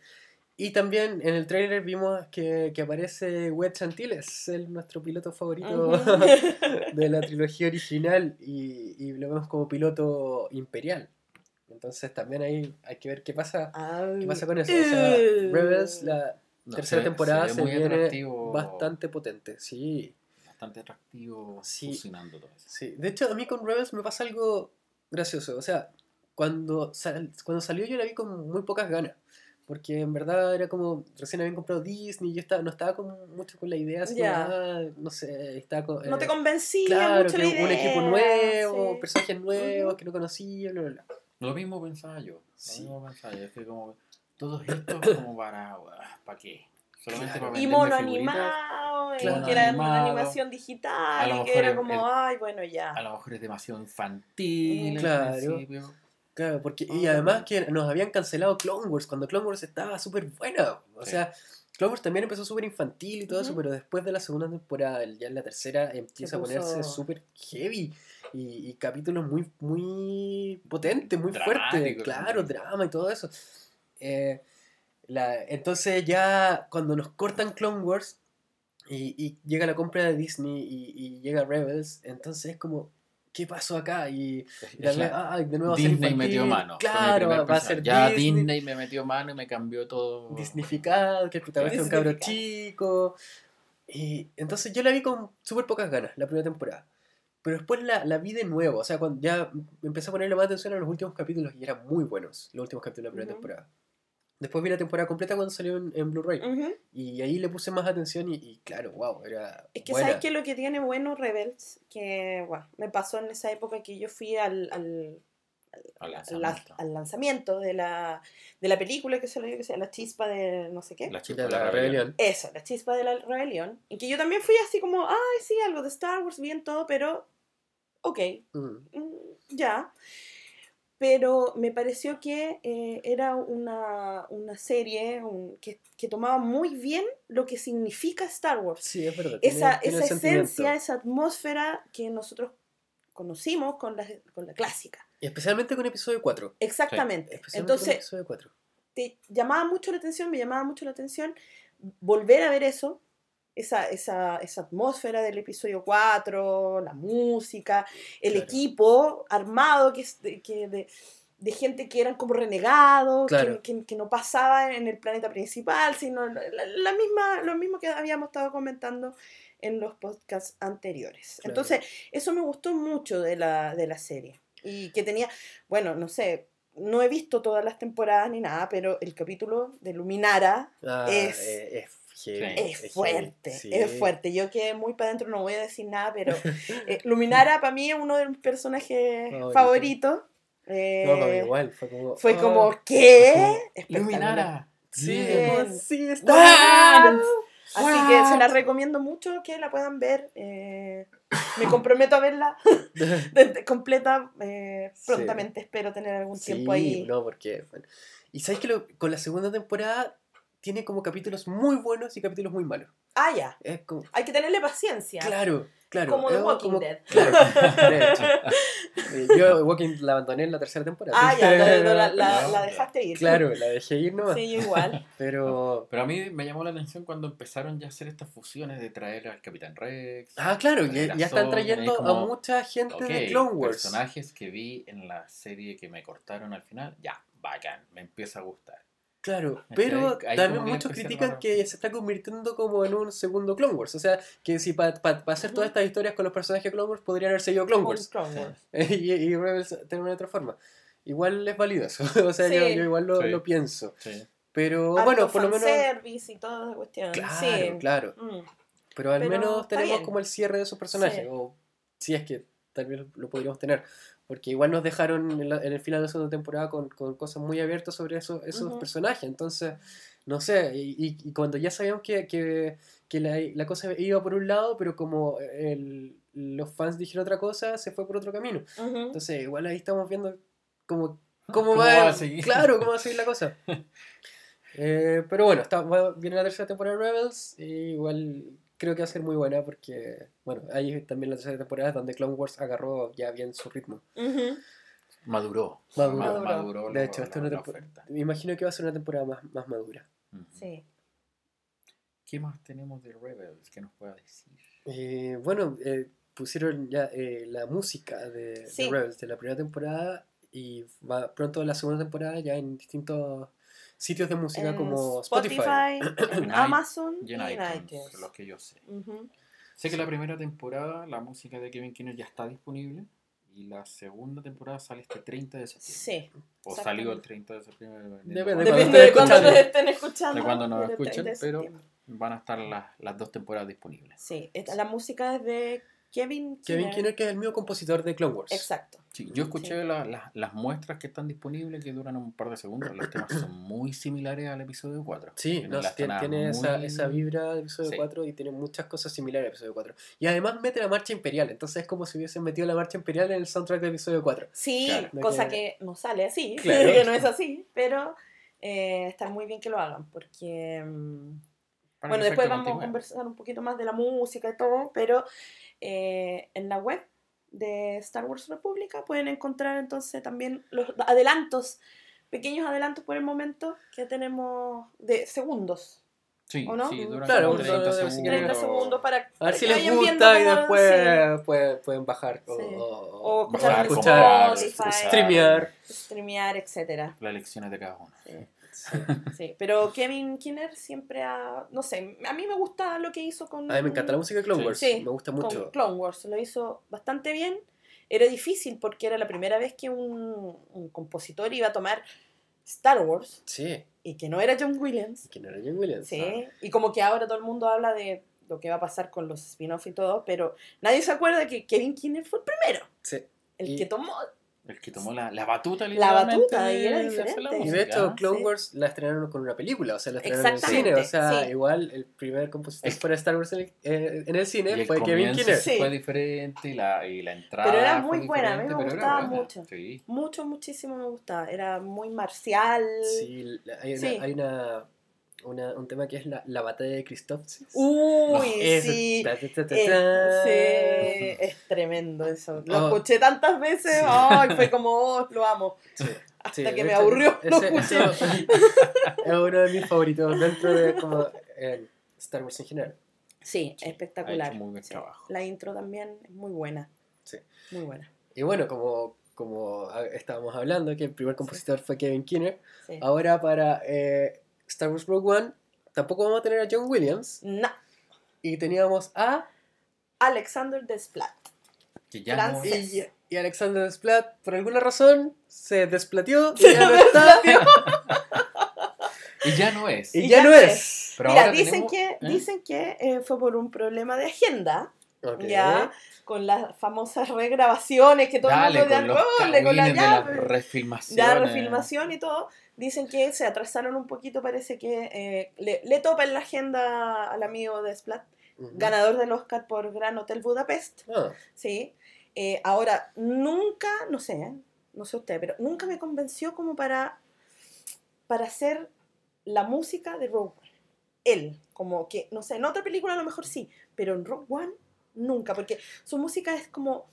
Y también en el trailer vimos que, que aparece Wed Chantiles, el, nuestro piloto favorito de la trilogía original, y, y lo vemos como piloto imperial. Entonces también ahí hay que ver qué pasa, qué pasa con eso. O sea. Rebels, la No, tercera se temporada, se se, viene atractivo. bastante potente. Sí, Bastante atractivo Sí. fusionando todo eso. sí. De hecho, a mí con Rebels me pasa algo gracioso. O sea, cuando, sal- cuando salió yo la vi con muy pocas ganas. Porque en verdad era como, recién habían comprado Disney, y yo estaba, no estaba con, mucho con la idea, así como, Ya. ah, no sé, estaba con, No te eh, convencía Claro, mucho que la un idea, equipo nuevo, sí. personajes nuevos que no conocía, bla, bla, bla. Lo mismo pensaba yo. Lo Sí. mismo pensaba yo. Es que como todo esto como para... ¿Para qué? Solamente Claro. para Y mono animado, y Claro. que era Animado. una animación digital, lo y que era como, el- ay, bueno, ya. A lo mejor es demasiado infantil. al Claro. principio. Claro, porque, y Ah. además que nos habían cancelado Clone Wars cuando Clone Wars estaba súper buena. O Sí. sea, Clone Wars también empezó súper infantil y todo eso, pero después de la segunda temporada, ya en la tercera, empieza a ponerse súper heavy. Y, y capítulos muy, muy potentes, muy fuertes. Claro, drama y todo eso. Eh, la- entonces ya cuando nos cortan Clone Wars y, y llega la compra de Disney y, y llega Rebels, entonces es como, ¿qué pasó acá? Y, y ay, de nuevo va a ser Disney metió mano. Claro, va a ser Ya Disney. Disney me metió mano y me cambió todo. Disneyficado, que el protagonista es un cabro chico. Y entonces yo la vi con súper pocas ganas la primera temporada. Pero después la, la vi de nuevo. O sea, cuando ya empecé a ponerle más atención a los últimos capítulos y eran muy buenos los últimos capítulos de la primera temporada. Después vi la temporada completa cuando salió en, en Blu-ray. Y ahí le puse más atención y, y claro, wow, era. Es que buena. sabes que lo que tiene bueno Rebels, que bueno, me pasó en esa época que yo fui al, al, Al lanzamiento. al lanzamiento de la, de la película que salió, que sea la chispa de no sé qué. La chispa de la rebelión. rebelión. Eso, la chispa de la rebelión. Y que yo también fui así como, ay, sí, algo de Star Wars, bien todo, pero ok, Mm, mm, ya. Pero me pareció que eh, era una, una serie un- que, que tomaba muy bien lo que significa Star Wars. Sí, es verdad. Esa, tiene esa esencia, esa atmósfera que nosotros conocimos con la, con la clásica. Y especialmente con episodio 4. Exactamente. Especialmente con Entonces, episodio 4. te llamaba mucho la atención, me llamaba mucho la atención volver a ver eso, esa, esa, esa atmósfera del episodio 4, la música, el Claro. equipo armado que, es de, que de, de gente que eran como renegados, que- Claro. que, que no pasaba en el planeta principal, sino la, la misma, lo mismo que habíamos estado comentando en los podcasts anteriores. Claro. Entonces, eso me gustó mucho de la, de la serie. Y que tenía, bueno, no sé, no he visto todas las temporadas ni nada, pero el capítulo de Luminara Ah, es- eh, es heavy, es heavy, fuerte, sí. es fuerte. Yo quedé muy para adentro, no voy a decir nada, pero eh, Luminara para mí es uno de mis personajes Favorito. favoritos. Eh, No, para mí igual, fue como. fue ah, como, ¿qué? Luminara. Sí, como, sí, está. Así que se la recomiendo mucho que la puedan ver. eh, me comprometo a verla completa eh, Sí. prontamente. Espero tener algún Sí, tiempo ahí. no, porque. bueno. Y sabes que lo- con la segunda temporada tiene como capítulos muy buenos y capítulos muy malos. Ah, ya. Es como, Hay que tenerle paciencia. claro, claro. Como The Walking Dead. Claro, de hecho. Yo Walking la abandoné en la tercera temporada. Ah, ya, la, la- la- No, la dejaste ir. Claro, la dejé ir nomás. Sí, igual. Pero. Pero a mí me llamó la atención cuando empezaron ya a hacer estas fusiones de traer al Capitán Rex. Ah, claro, ya, están trayendo como, a mucha gente de Clone Wars. personajes que vi en la serie que me cortaron al final, ya, bacán, me empieza a gustar. Claro, pero también muchos critican que se está convirtiendo como en un segundo Clone Wars. O sea, que si para hacer todas estas historias con los personajes de Clone Wars podrían haber seguido Clone Wars. Clone Wars. y, y Rebels tener una otra forma. Igual es válido eso. o sea, Sí. yo, yo igual lo, Sí. lo pienso. Sí. Pero bueno, por lo menos. fanservice y toda esa cuestión. Claro, sí. claro. Mm. Pero al Pero menos tenemos bien. como el cierre de esos personajes. Sí. O si es que tal vez lo podríamos tener. Porque igual nos dejaron en, la- en el final de la segunda temporada con, con cosas muy abiertas sobre esos, esos personajes. Entonces, no sé. Y, cuando ya sabíamos que, que, que la, la cosa iba por un lado, pero como el- los fans dijeron otra cosa, se fue por otro camino. Entonces, igual ahí estamos viendo cómo, ¿Cómo cómo, va, va a seguir? Claro, cómo va a seguir la cosa. Eh, pero bueno, está, viene la tercera temporada de Rebels. Y igual creo que va a ser muy buena porque, bueno, hay también la tercera temporada donde Clone Wars agarró ya bien su ritmo. Maduró. Maduró. Ma- Maduró. maduró De la- hecho, esta la- es una. Me imagino que va a ser una temporada más, más madura. Sí. ¿Qué más tenemos de Rebels que nos pueda decir? Eh, bueno, eh, pusieron ya eh, la música de. Rebels de la primera temporada y va pronto la segunda temporada ya en distintos sitios de música En como Spotify. en En Amazon Y en iTunes, los que yo sé. Ujú. Sé que la primera temporada, la música de Kevin Kinner ya está disponible. Y la segunda temporada sale este 30 de septiembre. Sí. O salió el 30 de septiembre. dependiendo Depende cuándo- de Depende de cuando escuchando. nos estén escuchando. De cuando nos escuchen, 30 de pero-. Van a estar las, las dos temporadas disponibles. Sí, esta- la música es de Kevin Kevin Kinner. Que es el mismo compositor de Clone Wars. Exacto. Sí, yo escuché la- la- las muestras que están disponibles que duran un par de segundos. Los temas son muy similares al episodio 4. Sí, Tienen no, las tiene, tiene esa, muy- esa vibra de episodio Sí. 4 y tiene muchas cosas similares al episodio 4. Y además mete la marcha imperial, entonces es como si hubiesen metido la marcha imperial en el soundtrack del episodio 4. Sí, Claro. cosa Que- que no sale así, Claro. que no es así, pero eh, está muy bien que lo hagan, porque... mm, Para bueno, después vamos a conversar un poquito más de la música y todo, pero eh, en la web de Star Wars República pueden encontrar entonces también los adelantos, pequeños adelantos por el momento que tenemos de segundos. Sí, ¿o no? sí, duran Claro, como uno 30 debe- segundos. si 30 segundos para, A ver si les gusta y después pueden, pueden bajar o, Sí. o- O o escuchar escuchar, Spotify. streamear. sí, streamear, etcétera. Las lecciones de cada uno. Sí, sí. Pero Kevin Kinner siempre ha, no sé, a mí me gusta lo que hizo con A mí me encanta la música de Clone. Wars, Sí, me gusta con mucho. Clone Wars, lo hizo bastante bien. Era difícil porque era la primera vez que un, un compositor iba a tomar Star Wars Sí, y que no era John Williams. ¿quién era John Williams? Sí, y como que ahora todo el mundo habla de lo que va a pasar con los spin-off y todo, pero nadie se acuerda que Kevin Kinner fue el primero, Sí. el Y- que tomó. El que tomó la, la batuta, La batuta, y era diferente. Y de hecho, Clone Sí. Wars la estrenaron con una película, o sea, la estrenaron en el cine. O sea, sí. igual el primer compositor Es- para Star Wars en el, eh, en el Y cine el fue Kevin Kinner. Sí. fue diferente y la, y la entrada Pero era fue muy buena, a mí me gustaba buena. mucho. Sí. Mucho, muchísimo me gustaba. Era muy marcial. Sí, la- hay, una, Sí. hay una, una- un tema que es la, la batalla de Christoph. Uy, sí. ta, ta, ta, ta, Eh, ta. sí, es tremendo eso. Lo Oh. escuché tantas veces, Sí. ay, fue como, oh, lo amo. Sí, Hasta sí, que me hecho, aburrió, lo escuché. eso es uno de mis favoritos dentro de como eh, Star Wars en general. Sí, Sí, espectacular. ha hecho muy buen Sí. trabajo. La intro también es muy buena. Sí. Muy buena. Y bueno, como, como estábamos hablando, que el primer compositor fue Kevin Kinner, Sí. ahora para eh, Star Wars Rogue One tampoco vamos a tener a John Williams No, y teníamos a Alexander Desplat. Que ya no y, y Alexander Desplat por alguna razón se desplatió y Se ya no está Y ya no es. y ya no es. Pero Mira, ahora dicen tenemos- que, ¿eh? dicen que eh, fue por un problema de agenda. Ya, con las famosas regrabaciones que todo Dale, el mundo con los ya, "Ole, con la cagüines de las llave". refilmaciones. ya refilmación y todo, dicen que se atrasaron un poquito, parece que eh, le, le topa en la agenda al amigo de Splat, ganador del Oscar por Gran Hotel Budapest, Ah, ¿sí? Eh, ahora, nunca, no sé, ¿eh? no sé usted, pero nunca me convenció como para, para hacer la música de Rogue One. Él, como que, no sé, en otra película a lo mejor sí, pero en Rogue One nunca, porque su música es como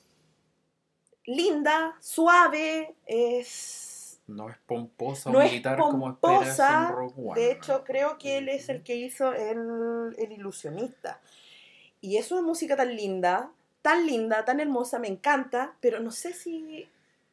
linda, suave, es... No es pomposa No o es militar como pomposa, en. De hecho, creo que él es el que hizo el, el ilusionista. Y es una música tan linda, tan linda, tan hermosa, me encanta, pero no sé si...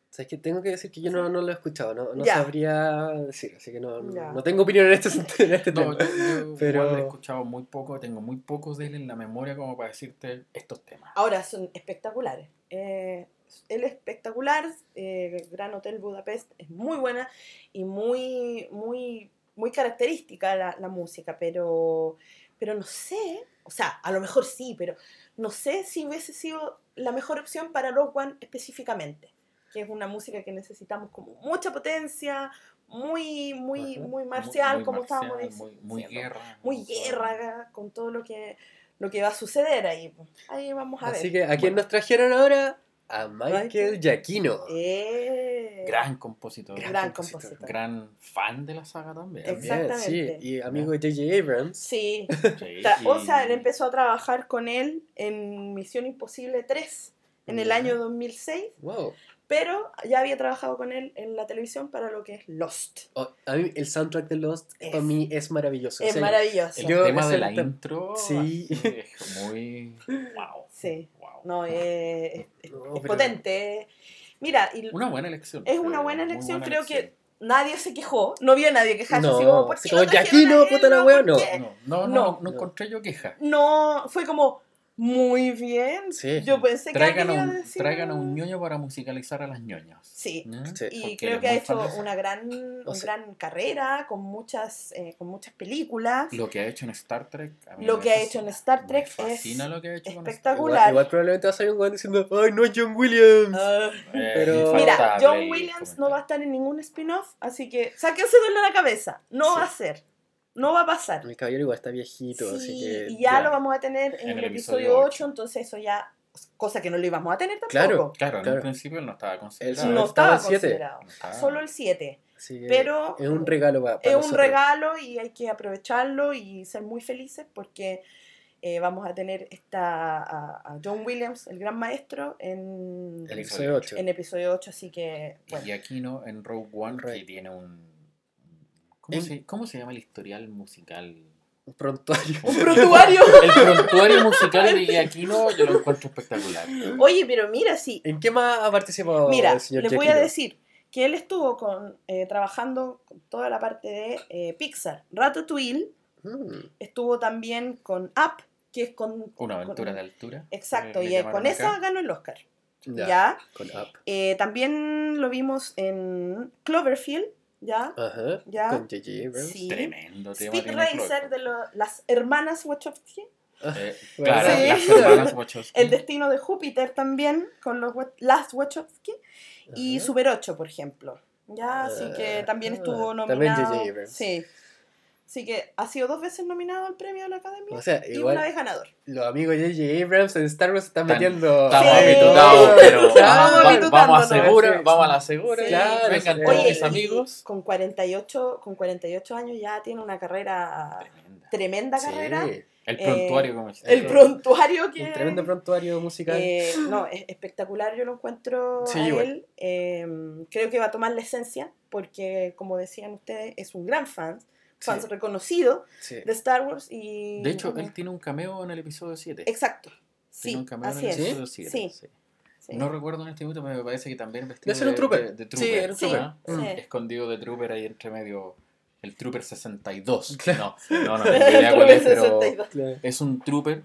¿Sabes qué? Tengo que decir que yo no, no lo he escuchado, no, no sabría decir, así que no, no- tengo opinión en este, en este No, tema. yo, yo Pero- igual he escuchado muy poco, tengo muy pocos de él en la memoria como para decirte estos temas. Ahora son espectaculares. Eh, él es espectacular, eh, Gran Hotel Budapest es muy buena y muy, muy, muy característica la, la música, pero, pero no sé, o sea, a lo mejor sí, pero no sé si hubiese sido la mejor opción para Rogue One específicamente, que es una música que necesitamos como mucha potencia, muy, muy, muy marcial, Muy como marcial, estábamos diciendo. Muy, muy guerra. Muy guerra con todo lo que, lo que va a suceder ahí. Ahí vamos a ver. Así que, ¿a quién Bueno. nos trajeron ahora? A Michael. Giacchino. Eh, Gran compositor. Gran compositor. Gran fan de la saga también. Exacto. Bien, sí, Exactamente. y amigo de J.J. Abrams. Sí. O sea, él empezó a trabajar con él en Misión Imposible 3 en el año 2006, Wow. Pero ya había trabajado con él en la televisión para lo que es Lost. Oh, a mí el soundtrack de Lost Es- para mí es maravilloso. O Es sea, maravilloso. El Yo- tema es de la intro Sí. es muy... Wow. Sí. wow. No, es, es- No, potente. Mira, y Una buena elección. es una buena elección. buena Creo elección. que nadie se quejó. No había nadie quejarse. No, así como, ¿por así qué como, no a puta la wea. No, no, no, No. no encontré yo queja. No, fue como muy bien. Sí. Yo pensé que Traigan a, alguien iba un, a decir- traigan a un ñoño para musicalizar a las ñoñas. Sí. Sí. Y Porque creo que ha hecho una gran, O una sea- gran carrera con muchas, eh, con muchas películas. Lo que ha hecho en Star Trek. a mí Lo que ha hecho en Star Me Trek es fascina lo que ha hecho con Star espectacular. Igual, igual probablemente va a salir un diciendo, ¡ay, no es John Williams! Ah. Eh, Pero- Mira, John Williams no va a estar en ningún spin-off, así que sáquenselo de la cabeza. No Sí. va a ser. No va a pasar. Mi caballero igual está viejito, así Sí, que... y ya ya. lo vamos a tener en, el episodio 8, entonces eso ya, cosa que no lo íbamos a tener tampoco. Claro. Claro, en Claro. un principio no estaba considerado. No Estaba el considerado. No estaba. Solo el 7. Así que Pero es un regalo para, es un regalo y hay que aprovecharlo y ser muy felices porque eh, vamos a tener esta, a, a John Williams, el gran maestro, en, El episodio 8. en episodio 8, así que bueno. Y Aquino en Rogue One, que tiene un. ¿Cómo, En- se, cómo se llama el historial musical? Un prontuario. Un prontuario. El prontuario musical de Giacchino yo lo encuentro espectacular. Oye, pero mira, sí, ¿En qué más ha participado Mira, el señor les voy a decir que él estuvo con, eh, trabajando con toda la parte de eh, Pixar. Ratatouille Mm, estuvo también con Up, que es con... Una aventura con- de altura. Exacto, eh, y con esa ganó el Oscar. ya, ¿Ya? Con Up. Eh, también lo vimos en Cloverfield, ¿ya? Ajá. Ya. Con J.J. Abrams. Sí. Tremendo tema. Speed Racer de lo- las hermanas Wachowski. Eh, Bueno, claro, Sí. las hermanas Wachowski. El destino de Júpiter también, con los las Wachowski. Y. Super 8, por ejemplo. Ya, así que Ah, también estuvo también nominado. J.J. Abrams. Sí. Así que ha sido dos veces nominado al premio de la Academia O sea, y igual una vez ganador. los amigos de J.J. Abrams en Star Wars están Están- metiendo... Estamos Sí. habituados, pero vamos, vamos a segura, Sí. vamos a la segura. Sí. Claro, Vengan todos mis y amigos. Con 48, con 48 años ya tiene una carrera, Tremenda. tremenda Sí, carrera. El Eh, prontuario, como dice. El prontuario que... Un tremendo prontuario musical. Eh, no, es espectacular, yo lo encuentro Sí, a él. Eh, creo que va a tomar la esencia, porque como decían ustedes, es un gran fan, fan Sí. reconocido Sí. de Star Wars y... De hecho, él tiene un cameo en el episodio 7. Exacto. Tiene Sí, un cameo así en el es. episodio 7. Sí. sí. Sí. No recuerdo en este momento, pero me parece que también vestido de, trooper. de- de Sí, trooper, era un Sí, trooper. sí. Escondido de trooper ahí entre medio. El trooper 62. No, Claro. no, no tengo idea cuál es, pero 62. Claro. es un trooper.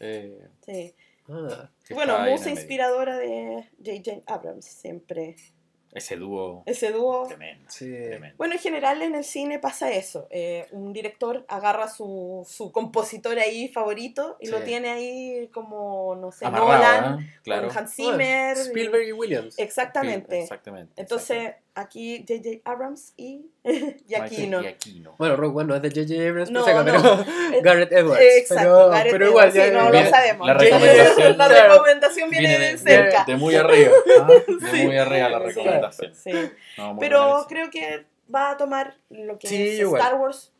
eh, Sí. Ah, Bueno, musa inspiradora de J.J. Abrams, siempre. Ese dúo Ese dúo. tremendo. sí. tremendo. Bueno, en general en el cine pasa eso. eh, un director agarra su, su compositor ahí favorito y lo tiene ahí como, no sé, Amarrado, Nolan, ¿eh? Claro. con Hans Zimmer. Bueno, Spielberg y Williams. Exactamente. Exactamente. Entonces, aquí J.J. Abrams y. Y Aquino. Bueno, Rogue One no es de J.J. Abrams, No, acaso, no. pero Garrett Edwards. Exacto, pero, Gareth pero igual, Edwards, sí, ya no Viene- lo sabemos. la recomendación- la recomendación viene, Viene de cerca. De muy arriba. ¿ah? De Sí. muy arriba la recomendación. Sí. No, Pero creo que va a tomar lo que Sí, es igual. Star Wars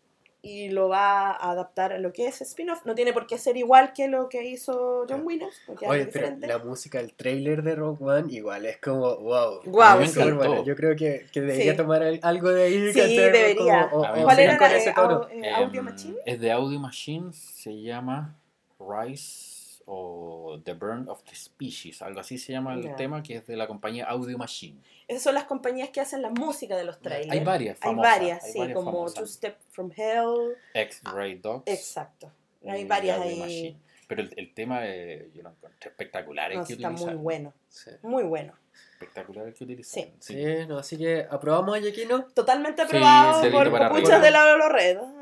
y lo va a adaptar a lo que es spin-off. No tiene por qué ser igual que lo que hizo John Williams, porque Oye, pero la música del trailer de Rogue One igual es como, wow. Es sí. Yo creo que, que debería Sí. tomar al- algo de ahí. Sí, debería. Como- ver, ¿Cuál era la eh, au- eh, Audio Em, Machine? Es de Audio Machine, se llama Rise o The Burn of the Species, algo así se llama el tema, que es de la compañía Audio Machine. Esas son las compañías que hacen la música de los trailers. Hay varias Hay varias, hay sí, varias como famosas. Two Step from Hell. X-Ray Dogs. Exacto. Hay varias Audio ahí. Machine. Pero el, el tema eh, yo lo encontré espectacular. No, está muy bueno, Sí. muy bueno. Espectacular el que utilizan. Sí. Sí, no, así que aprobamos a Yaquino. Totalmente Sí, aprobado dedito por arriba. de la.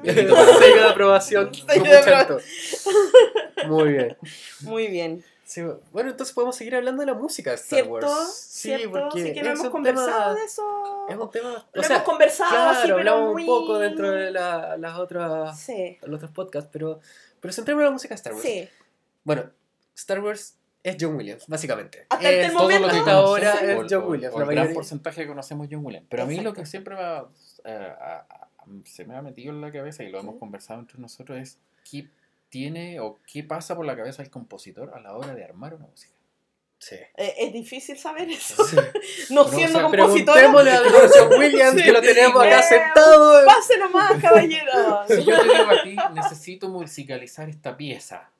Dedito para Sello de aprobación. Muy bien. Muy bien. Sí, bueno, entonces podemos seguir hablando de la música de Star ¿Cierto? Wars. ¿Cierto? Sí, que no es hemos un conversado tema- de eso. Es un tema. Lo o sea, hemos conversado claro, así, pero hablamos muy... un poco dentro de la- las otras, Sí, los otros podcasts, pero, pero centrémonos en la música de Star Wars. sí. Bueno, Star Wars es John Williams, básicamente. Hasta es el todo momento- lo que Sí. hasta ahora es John o- Williams. o el gran porcentaje que conocemos John Williams. Pero a mí lo que siempre va, eh, a- a- a- se me ha metido en la cabeza y lo hemos Sí. conversado entre nosotros es qué tiene o qué pasa por la cabeza del compositor a la hora de armar una música. Sí. Eh, es difícil saber eso. Sí. No No, siendo o sea, compositora. Preguntémosle a John Williams, que lo tenemos acá Sí. sentado. Pase nomás, caballero. Si yo te digo a ti, necesito musicalizar esta pieza, ¿qué-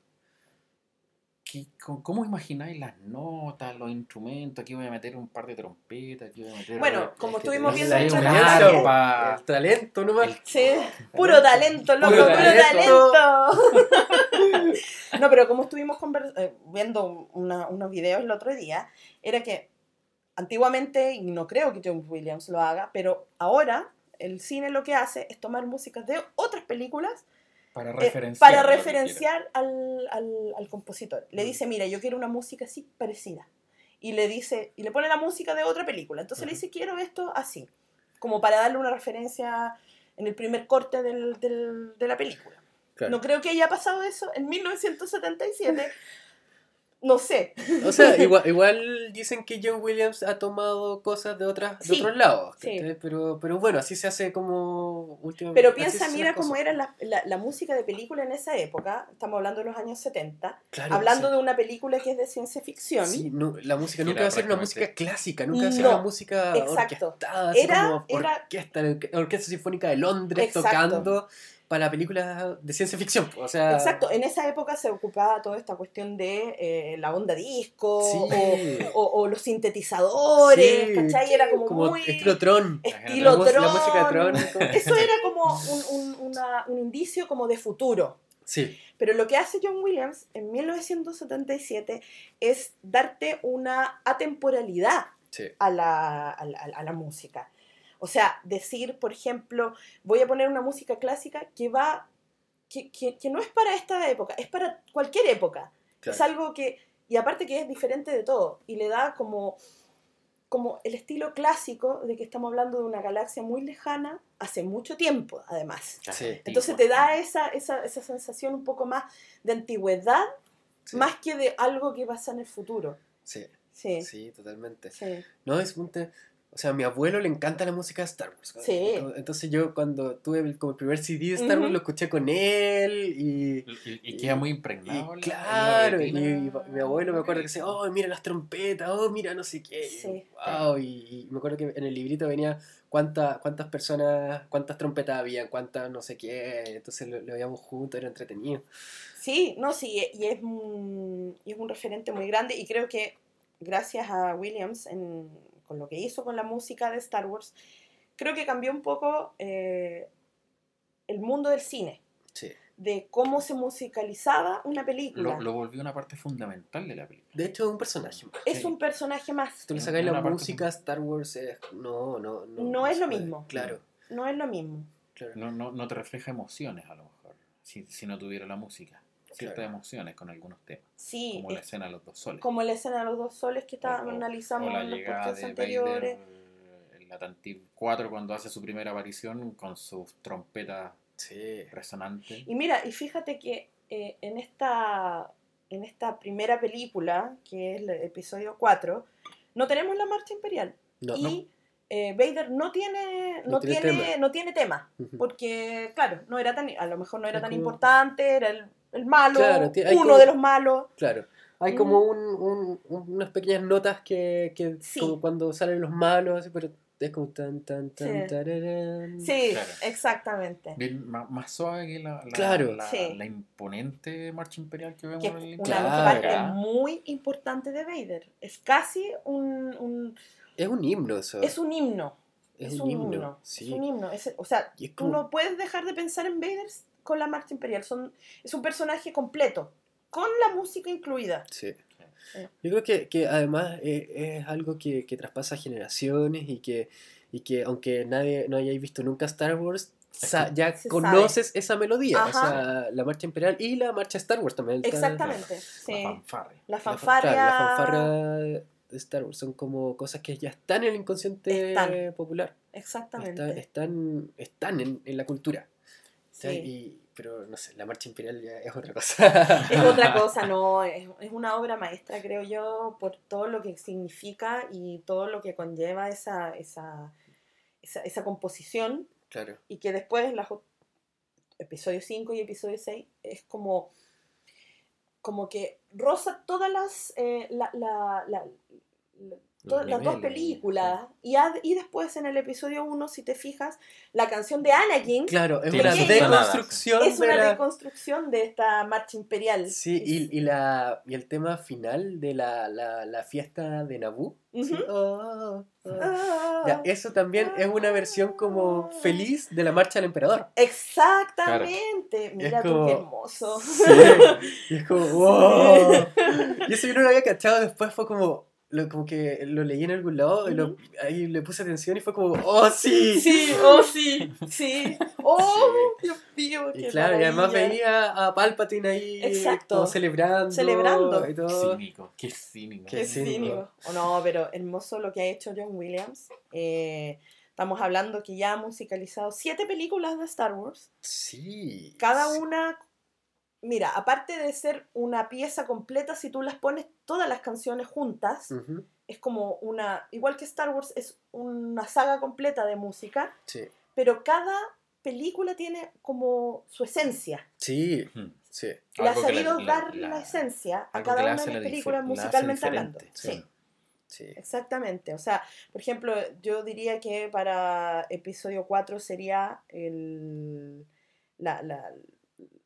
cómo- ¿cómo imagináis las notas, los instrumentos? Aquí voy a meter un par de trompetas, aquí voy a meter... Bueno, como estuvimos viendo en El talento nomás. el- Sí, puro talento, loco, Puro puro, talento. talento. no, pero como estuvimos eh, viendo una- unos videos el otro día, era que antiguamente, y no creo que John Williams lo haga, pero ahora el cine lo que hace es tomar músicas de otras películas para eh, referenciar. para al, al- al compositor. Le Mm. dice, mira, yo quiero una música así parecida. Y le dice, y le pone la música de otra película. Entonces le dice, quiero esto así. Como para darle una referencia en el primer corte del- del- de la película. Claro. No creo que haya pasado eso en 1977. No sé. O sea, igual, igual dicen que John Williams ha tomado cosas de otras de otros lados. sí. Pero, pero bueno, así se hace como últimamente. Pero piensa, mira cómo era la, la- la música de película en esa época. Estamos hablando de los años 70. Claro, hablando sí. de una película que es de ciencia ficción. Sí, no, la música nunca era va a ser una música clásica, nunca va a ser No, una música exacto. orquestada, así Era- como era- orquesta, la Orquesta Sinfónica de Londres Exacto. tocando para películas de ciencia ficción. O sea, Exacto, en esa época se ocupaba toda esta cuestión de eh, la onda disco Sí. o, o- o los sintetizadores, Sí, ¿cachai? Era como, como muy estilo Tron. estilo la, mus- la Tron. música de Tron. Eso era como un, un- una- un indicio como de futuro. Sí, Pero lo que hace John Williams en 1977 es darte una atemporalidad sí. a la, a la- a la música. O sea, decir, por ejemplo, voy a poner una música clásica que va, que, que- que no es para esta época, es para cualquier época. Es claro. algo que, y aparte que es diferente de todo, y le da como, como el estilo clásico de que estamos hablando de una galaxia muy lejana, hace mucho tiempo, además. Sí. Entonces te da esa, esa, esa sensación un poco más de antigüedad, Sí. más que de algo que pasa en el futuro. Sí, Sí, sí. sí, totalmente. No, es un te- O sea, a mi abuelo le encanta la música de Star Wars. Sí. Entonces yo cuando tuve el, como el primer CD de Star Wars lo escuché con él y... Y, y queda muy impregnado. Y claro, y, mi abuelo me acuerdo que decía, oh, mira las trompetas, oh, mira no sé qué. Sí. Wow, y, y me acuerdo que en el librito venía cuánta, cuántas personas, cuántas trompetas había, cuántas no sé qué. Entonces lo, lo veíamos juntos, era entretenido. Sí, no, sí, y es, un, y es un referente muy grande y creo que gracias a Williams en- con lo que hizo con la música de Star Wars, creo que cambió un poco eh, el mundo del cine, Sí. de cómo se musicalizaba una película. Lo, lo volvió una parte fundamental de la película. De hecho, es un personaje más. es sí. un personaje más, Si tú le una la música Star Wars, es- no, no, no. No es lo mismo. Claro, no es lo mismo. claro. No, no, no te refleja emociones a lo mejor, si, si no tuviera la música. Ciertas Claro. emociones con algunos temas, Sí, como la es escena de los dos soles. como la escena de los dos soles que está, o- analizamos o la en los llegada podcasts de anteriores. Vader en la Tantive 4 cuando hace su primera aparición con sus trompetas Sí. resonantes. Y mira, y fíjate que eh, en, esta, en esta primera película, que es el episodio 4, no tenemos la marcha imperial. No, y eh, Vader no tiene, no, No tiene tiene, tema. no tiene tema. Porque, claro, no era tan, a lo mejor no era Es tan como- importante, era el, el malo, Claro, uno como- de los malos. Claro. Hay Mm. como un, un- un- unas pequeñas notas que, que Sí. como cuando salen los malos, así, pero es como tan, tan, tan, Sí. tararán. Sí, Claro. exactamente. Bien, más, más suave que la, la, Claro. la, Sí. la imponente marcha imperial que vemos Que es en el una Claro. parte muy importante de Vader. Es casi un, un- Es un himno eso. es un himno. Es Es un un himno, himno. sí. Es un himno. Es- o sea, tú como- no puedes dejar de pensar en Vader con la marcha imperial. Son, es un personaje completo, con la música incluida. Sí. Yo creo que, que además es, es algo que, que traspasa generaciones y que, y que aunque nadie no hayáis visto nunca Star Wars, sa- ya Se conoces esa melodía. O Ajá. sea, la marcha imperial y la marcha Star Wars también. Exactamente. La Sí. fanfarria. La La, fa- fanfarria. claro, la fanfarria de Star Wars son como cosas que ya están en el inconsciente Están. popular. Exactamente. Están, están, están en, en la cultura. Sí. ¿cachai? Y- pero no sé, la marcha imperial ya es otra cosa. Es otra cosa, no, es, es una obra maestra, creo yo, por todo lo que significa y todo lo que conlleva esa, esa, esa, esa composición claro. y que después las episodio 5 y episodio 6 es como como que roza todas las eh, la- la- la- la- todas las dos películas y, ad- y después en el episodio 1 si te fijas la canción de Anakin Claro, es una deconstrucción es de una la... deconstrucción de esta marcha imperial Sí, y, y, la, y el tema final de la, la, la fiesta de Naboo. sí, Ujú. oh, oh. Ah. Ya, eso también es una versión como feliz de la marcha del emperador. Exactamente. Mira tú como- qué hermoso. Sí, y es como, wow. Y eso yo no lo había cachado, después fue como, lo, como que lo leí en algún lado y lo- ahí le puse atención y fue como, oh sí. Sí, oh sí, sí. Oh, Dios mío, Y qué claro, y además veía a Palpatine ahí Exacto. todo celebrando. Celebrando. Y todo. Cínico, qué cínico. Qué Qué cínico. cínico. Oh, no, pero hermoso lo que ha hecho John Williams. Eh, estamos hablando que ya ha musicalizado siete películas de Star Wars. Sí. Cada sí. una, mira, aparte de ser una pieza completa, si tú las pones todas las canciones juntas, es como una, igual que Star Wars, es una saga completa de música, Sí. pero cada película tiene como su esencia. Sí, sí. Le ha sabido la- dar la, la- esencia a cada una de las películas musicalmente hablando. sí. Sí. Exactamente, o sea, por ejemplo, yo diría que para episodio 4 sería el, la- la-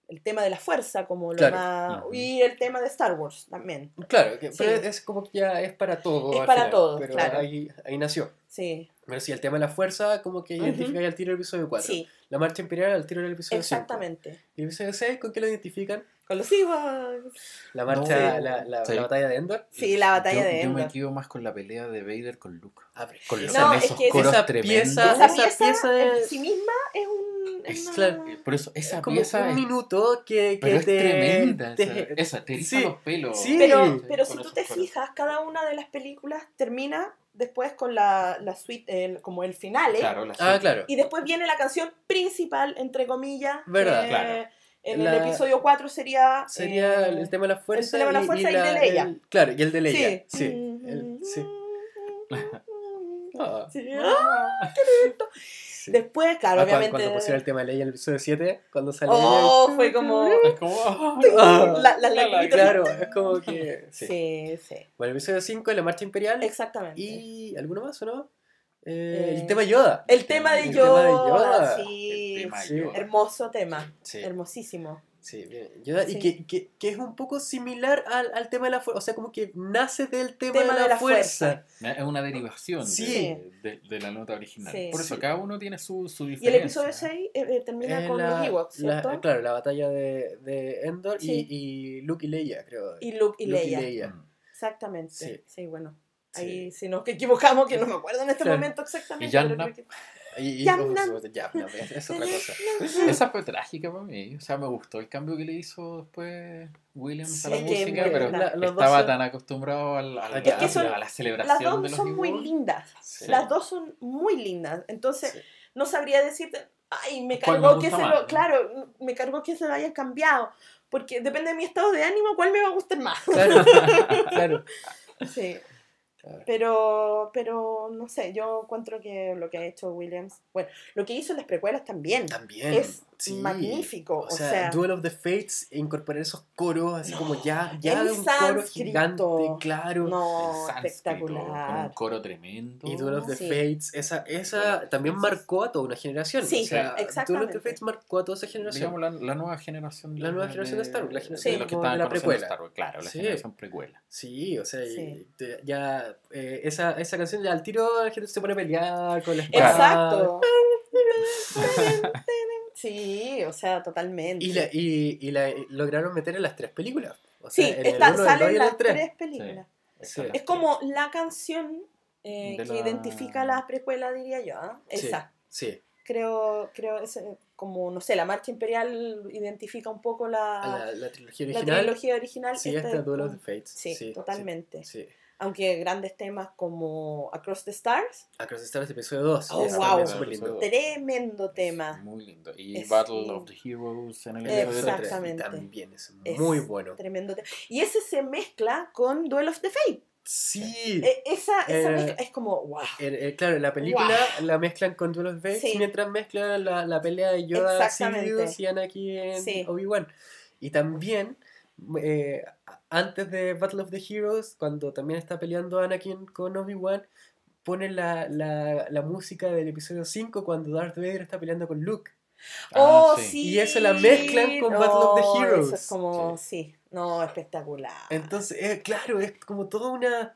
el tema de la fuerza, como lo Claro. más... Y el tema de Star Wars también, Claro, que, Sí. pero es como que ya es para todo. Es para final, todo, Pero claro. ahí, ahí nació. sí, Pero sí, el tema de la fuerza, como que identifica ya al tiro el episodio 4. sí, La marcha imperial al tiro del episodio 5. exactamente. ¿Y el episodio 6 con qué lo identifican? Con los Ewoks. La marcha, Sí. la, la, Sí. la batalla de Endor. Sí, la batalla yo, de Yo me Endor. quedo más con la pelea de Vader con Luke. Ah, pero Con los No, es que esa pieza- Esa, esa pieza, pieza en es- sí misma es un... es Es una- claro. Por eso, esa como pieza un es, minuto que, que pero es te, tremenda. te- esa, te sí, los pelos. sí. Pero, pero si tú te coros. fijas, cada una de las películas termina después con la, la suite, el- como el final, ¿eh? Claro, la Ah, claro. Y después viene la canción principal, entre comillas. Verdad, que claro. En La- el episodio 4 sería... Sería eh, el tema de la fuerza. tema de la fuerza y el de Leia. el- claro, y el de Leia. Sí. Sí. el- sí. Ah. Sí. ¡Ah, qué lindo! Sí. Después, claro, Ah, cuando- obviamente... Cuando pusieron el tema de Leia en el episodio 7, cuando sale Oh, fue como... Es como. Ah, La-. Claro, es como que. Sí. Sí, sí, Bueno, el episodio 5 es la marcha imperial. exactamente. ¿Y alguno más o no? Eh, Eh, el tema Yoda. El tema de El tema de Yoda, Yoda. sí. El tema sí. Yoda. Hermoso tema, Sí, hermosísimo. Sí, bien. Yoda, Sí. Y que, que, que es un poco similar al, al tema de la fuerza. O sea, como que nace del tema, Tema de, la de la fuerza. Es una derivación de- Sí. de, de la nota original. Sí. Por eso Sí. cada uno tiene su, su Y diferencia. el episodio 6 eh, eh, termina con la- los Ewoks, la- ¿cierto? claro, la batalla de, de Endor y- Sí. y, Luke y Leia, creo. Y Luke y Luke Leia. Mm. Exactamente. Sí. Sí, bueno. Sí. Ahí si nos equivocamos, que no me acuerdo en este Claro. momento exactamente. Y Y, y- no, es, es otra cosa. Esa fue trágica para mí. O sea, me gustó el cambio que le hizo después Williams a la Sí, música, pero. La- estaba son- tan acostumbrado al, al- Es que a, son- la, a la Las celebración dos de los son muy lindas. Sí. Las dos son muy lindas. Entonces, Sí. no sabría decirte, ay, me ¿Cuál me cargó que se más, lo, no? claro, me cargó que se lo hayan cambiado. Porque depende de mi estado de ánimo, cuál me va a gustar más. Claro, claro. Sí. Claro. Pero, pero no sé, yo encuentro que lo que ha hecho Williams, bueno, lo que hizo en las precuelas también, También. es sí. magnífico. O O sea, sea, Duel of the Fates, incorporar esos coros, así como ya, ya de un coro gigante, claro. no, sánscrito, Con un espectacular. coro tremendo. Y Duel of the Sí. Fates, esa, esa también marcó a toda una generación. Sí, o sea, Duel of the. Fates marcó a toda esa generación. Digamos, la, la nueva generación. La nueva generación de Star Wars, la generación de los que como de estaban la precuela. Star Wars, claro, la Sí. generación precuela. Sí, o sea, y Sí. te- ya eh, esa, esa canción ya al tiro la gente se pone a pelear con la espada. Exacto. Sí, o sea, totalmente. Y, la, y, y la lograron meter en las tres películas. O sea, sí, en está, el 1, el 2 y salen las 3. tres películas. Sí. Es como la canción eh, que la- identifica la precuela, diría yo. ¿ah? Sí, Esa. Sí, Creo, creo, es eh, como, no sé, la marcha imperial identifica un poco la, la, la trilogía la original. trilogía original. sí, esta esta es Duel of the Fates. Sí, sí, totalmente. Sí, sí. Aunque grandes temas como Across the Stars, Across the Stars, episodio 2. Oh, es wow. lindo. tremendo tema. Muy lindo. Y Es Battle lindo. of the Heroes en el Exactamente. Y también es Es muy bueno. Tremendo tema. Y ese se mezcla con Duel of the Fate. Sí. Eh, esa esa Eh, mezcla es como, wow. Eh, eh, claro, en la película la mezclan con Duel of the Fates Sí. mientras mezclan la, la pelea de Yoda. Sidious y Anakin en Sí. Obi-Wan. Y también, eh, antes de Battle of the Heroes, cuando también está peleando Anakin con Obi-Wan, ponen la, la, la música del episodio 5 cuando Darth Vader está peleando con Luke. oh, Ah, sí. Y eso la mezclan con Battle of the Heroes. Eso es como, sí. No, espectacular. Entonces, eh, claro, es como toda una,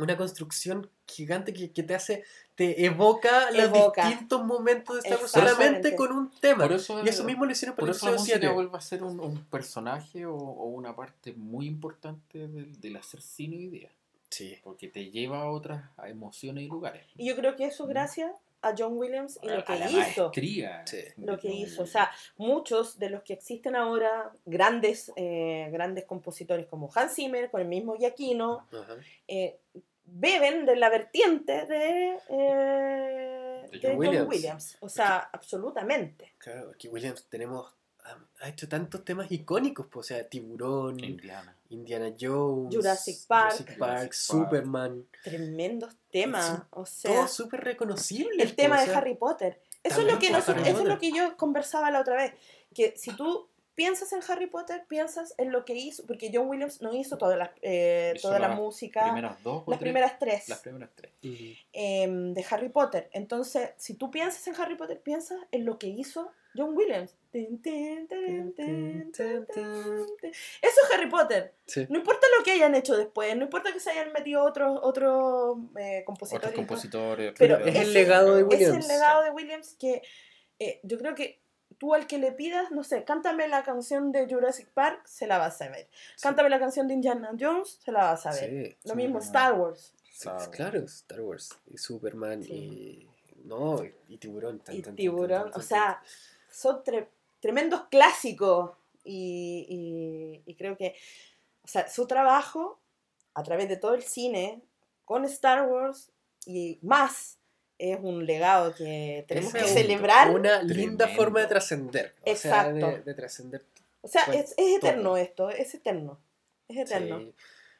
una construcción gigante que, que te hace, te evoca, los distintos momentos de Star Wars solamente con un tema. Por eso, y eso mismo lo hicieron por, por el eso la música 7. vuelve a ser un, un personaje o, o una parte muy importante del, del hacer cine hoy día. Sí. Porque te lleva a otras a emociones y lugares. Y yo creo que eso gracias a John Williams y A- lo que a la hizo. maestría. Sí. Lo que de hizo. O sea, muchos de los que existen ahora, grandes, eh, grandes compositores como Hans Zimmer, con el mismo Giacchino, eh, beben de la vertiente de, eh, De de John John Williams. O sea, absolutamente. Claro, aquí Williams tenemos, ha, hecho tantos temas icónicos, pues, o sea, Tiburón. Indiana. Indiana Jones, Jurassic Park. Jurassic Park, Jurassic Park. Superman, Tremendos temas. O sea, todos súper reconocibles. el pues, tema o de sea, Harry Potter. Eso es, lo que nosotros- eso es lo que yo conversaba la otra vez. Que si tú piensas en Harry Potter, piensas en lo que hizo, porque John Williams no hizo toda la, eh, Hizo toda la las música, Primeras dos las tres. primeras tres Las primeras tres. Ujú. em, de Harry Potter. Entonces, si tú piensas en Harry Potter, piensas en lo que hizo John Williams. Tin, tin, tin. Eso es Harry Potter. Sí. No importa lo que hayan hecho después, no importa que se hayan metido otros otros eh, compositores. Otros compositores. Pero otros es el legado de Es Williams. el legado de Williams que eh, yo creo que tú al que le pidas, no sé, cántame la canción de Jurassic Park, se la vas a ver. Cántame la canción de Indiana Jones, se la vas a ver. Sí, Lo mismo. Star Wars. sí, Star Wars. claro, Star Wars y Superman Sí. y. No, y, Tiburón. tan, y tan, tan, Tiburón, tan, tan, o sea, son tre- tremendos clásicos y, y- y creo que, o sea, su trabajo a través de todo el cine con Star Wars y más es un legado que tenemos Ese que es celebrar. Una linda Tremendo. forma de trascender. O sea, de, Exacto. de trascender. O sea, Bueno, es, es eterno todo. esto, es eterno. Es eterno. Sí.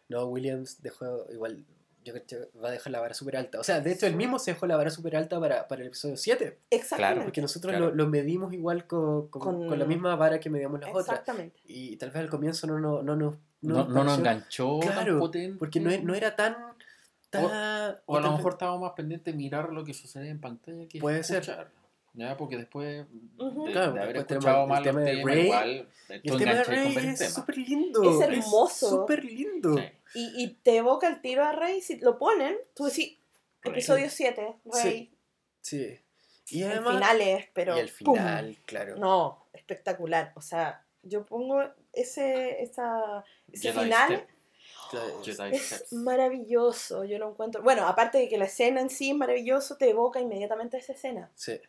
No, Williams dejó igual. Yo creo que va a dejar la vara súper alta. O sea, de hecho, él mismo se dejó la vara súper alta para, para el episodio 7. Exactamente. Porque nosotros Claro. lo, lo medimos igual con, con, Con- con la misma vara que medíamos las otras. Exactamente. Y tal vez al comienzo no, no, no, nos- No, no nos enganchó tan Claro, potente. Porque no, e- no era tan. Tan O a y lo mejor estábamos más pendientes de mirar lo que sucede en pantalla que Puede ser. escuchar. Ya, porque después de, Claro, de haber después tenemos escuchado el mal tema los de Rey, igual Y el tema de Rey el es tema. súper lindo. Es hermoso. súper lindo. Sí. Y, y te evoca el tiro a Rey, si lo ponen, tú decís, Rey. episodio 7, Rey, Sí. Y el además. final es, pero... y el ¡pum! final, claro. No, espectacular. O sea, yo pongo ese, esa, ese Jedi final... Step. Es Steps. maravilloso, yo lo encuentro. Bueno, aparte de que la escena en sí es maravilloso, te evoca inmediatamente esa escena. Sí.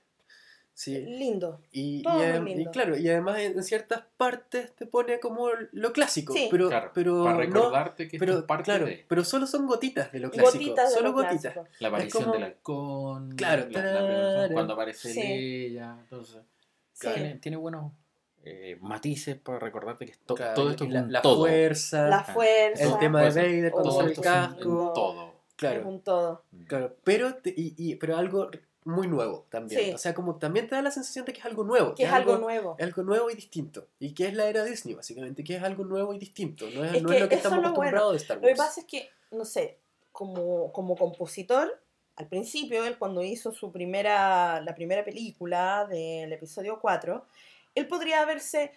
Sí. Lindo. Y, y Todo muy y claro, y además en ciertas partes te pone como lo clásico. Sí. Pero, Claro, pero para no- recordarte que pero es parte claro, de pero solo son gotitas de lo clásico. Gotitas de solo lo gotitas. clásico. la aparición como- del halcón, Claro, la- la- tarara. cuando aparece Sí. Leia, entonces Sí. tiene, tiene buenos eh, matices para recordarte que esto- Claro, todo esto es la, un la todo. fuerza, La fuerza. el tema de Vader cuando todo sale el es casco. todo. Claro. Es un todo. Claro, pero, te- y, y- pero algo muy nuevo también. Sí. O sea, como también te da la sensación de que es algo nuevo. Que es algo nuevo. algo nuevo y distinto. Y que es la era Disney, básicamente, que es algo nuevo y distinto. No es, Es no que es lo que estamos es lo bueno. acostumbrados de Star Lo que Wars. pasa es que, no sé, como, como compositor, al principio, él cuando hizo su primera, la primera película del episodio 4, él podría haberse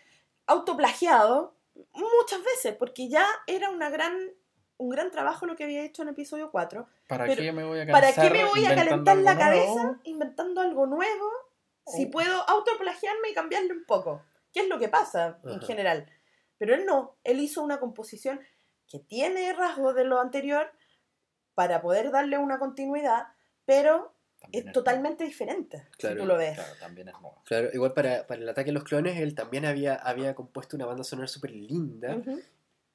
autoplagiado muchas veces, porque ya era una gran, un gran trabajo lo que había hecho en episodio 4. ¿Para qué me voy a ¿Para cansar qué me voy a inventando calentar la cabeza nuevo? inventando algo nuevo si Oh. puedo autoplagiarme y cambiarle un poco? ¿Qué es lo que pasa en general? Pero él no, él hizo una composición que tiene rasgos de lo anterior para poder darle una continuidad, pero También es es totalmente diferente Claro, si tú lo ves. Claro, también es nuevo. Claro, igual para, para el ataque a los clones, él también había, había compuesto una banda sonora súper linda.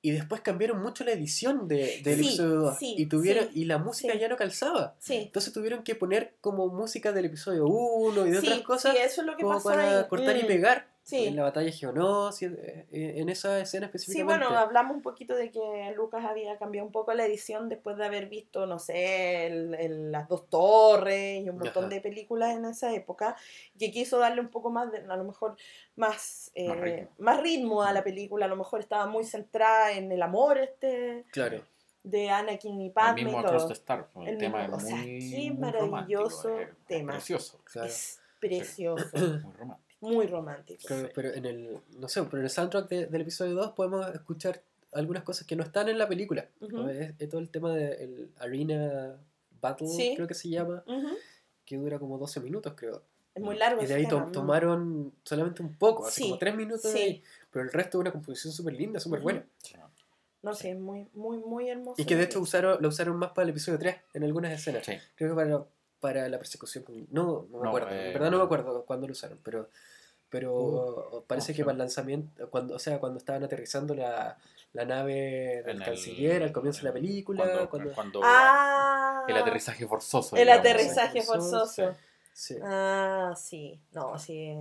Y después cambiaron mucho la edición de, del Sí, episodio 2. sí, y, tuvieron, sí, y la música sí. ya no calzaba. Sí, Entonces tuvieron que poner como música del episodio 1 y de sí, otras cosas sí, eso es lo que como pasó para ahí. cortar y Mm, pegar Sí. en la batalla Geonosis, eh, en esa escena Sí, específicamente. bueno, hablamos un poquito de que Lucas había cambiado un poco la edición después de haber visto, no sé, el- el- las dos torres y un montón Ajá. de películas en esa época, que quiso darle un poco más, de, a lo mejor, más, eh, Más ritmo. más ritmo a la película, a lo mejor estaba muy centrada en el amor este Claro. de Anakin y El Padme mismo y Across todo. the Star. El, El tema mismo- es o sea, muy, qué muy maravilloso tema. Precioso. Claro. Es precioso, Muy romántico. Muy romántico. Claro, pero en el, no sé, pero en el soundtrack de- del episodio 2 podemos escuchar algunas cosas que no están en la película. ¿no? Ujú. es, es todo el tema del Arena Battle, Sí. creo que se llama, Ujú. que dura como 12 minutos, creo. Es muy largo Y de ahí to- tema, tomaron solamente un poco, así Sí, como 3 minutos de sí. ahí. Pero el resto es una composición súper linda, súper Ujú. buena. No sé, es muy, muy, muy hermoso. Y que de hecho usaron, lo usaron más para el episodio 3 en algunas escenas. Sí. Creo que para, para la persecución. No, no me No, acuerdo. eh, en verdad no me acuerdo cuándo lo usaron, pero. Pero Uh, parece no que para el lanzamiento, cuando, o sea, cuando estaban aterrizando la, la nave del En el- canciller al comienzo de la película, Cuando, cuando, cuando Ah, el aterrizaje forzoso. El digamos. aterrizaje forzoso, sí. Ah, sí. No, sí.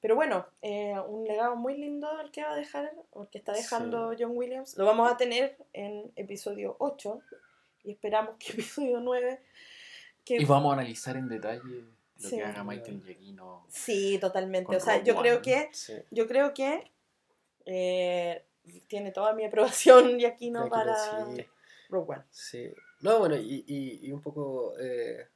Pero bueno, eh, un legado muy lindo el que va a dejar, el que está dejando John Williams. Lo vamos a tener en episodio 8 y esperamos que episodio 9. Y vamos a analizar en detalle lo Sí. que haga Michael Giacchino. Sí, totalmente. O sea, Rogue yo creo que, sí. yo creo que eh, tiene toda mi aprobación y aquí no Ya que lo- para sí, Rogue One. sí. No, bueno, y, y, y un poco eh,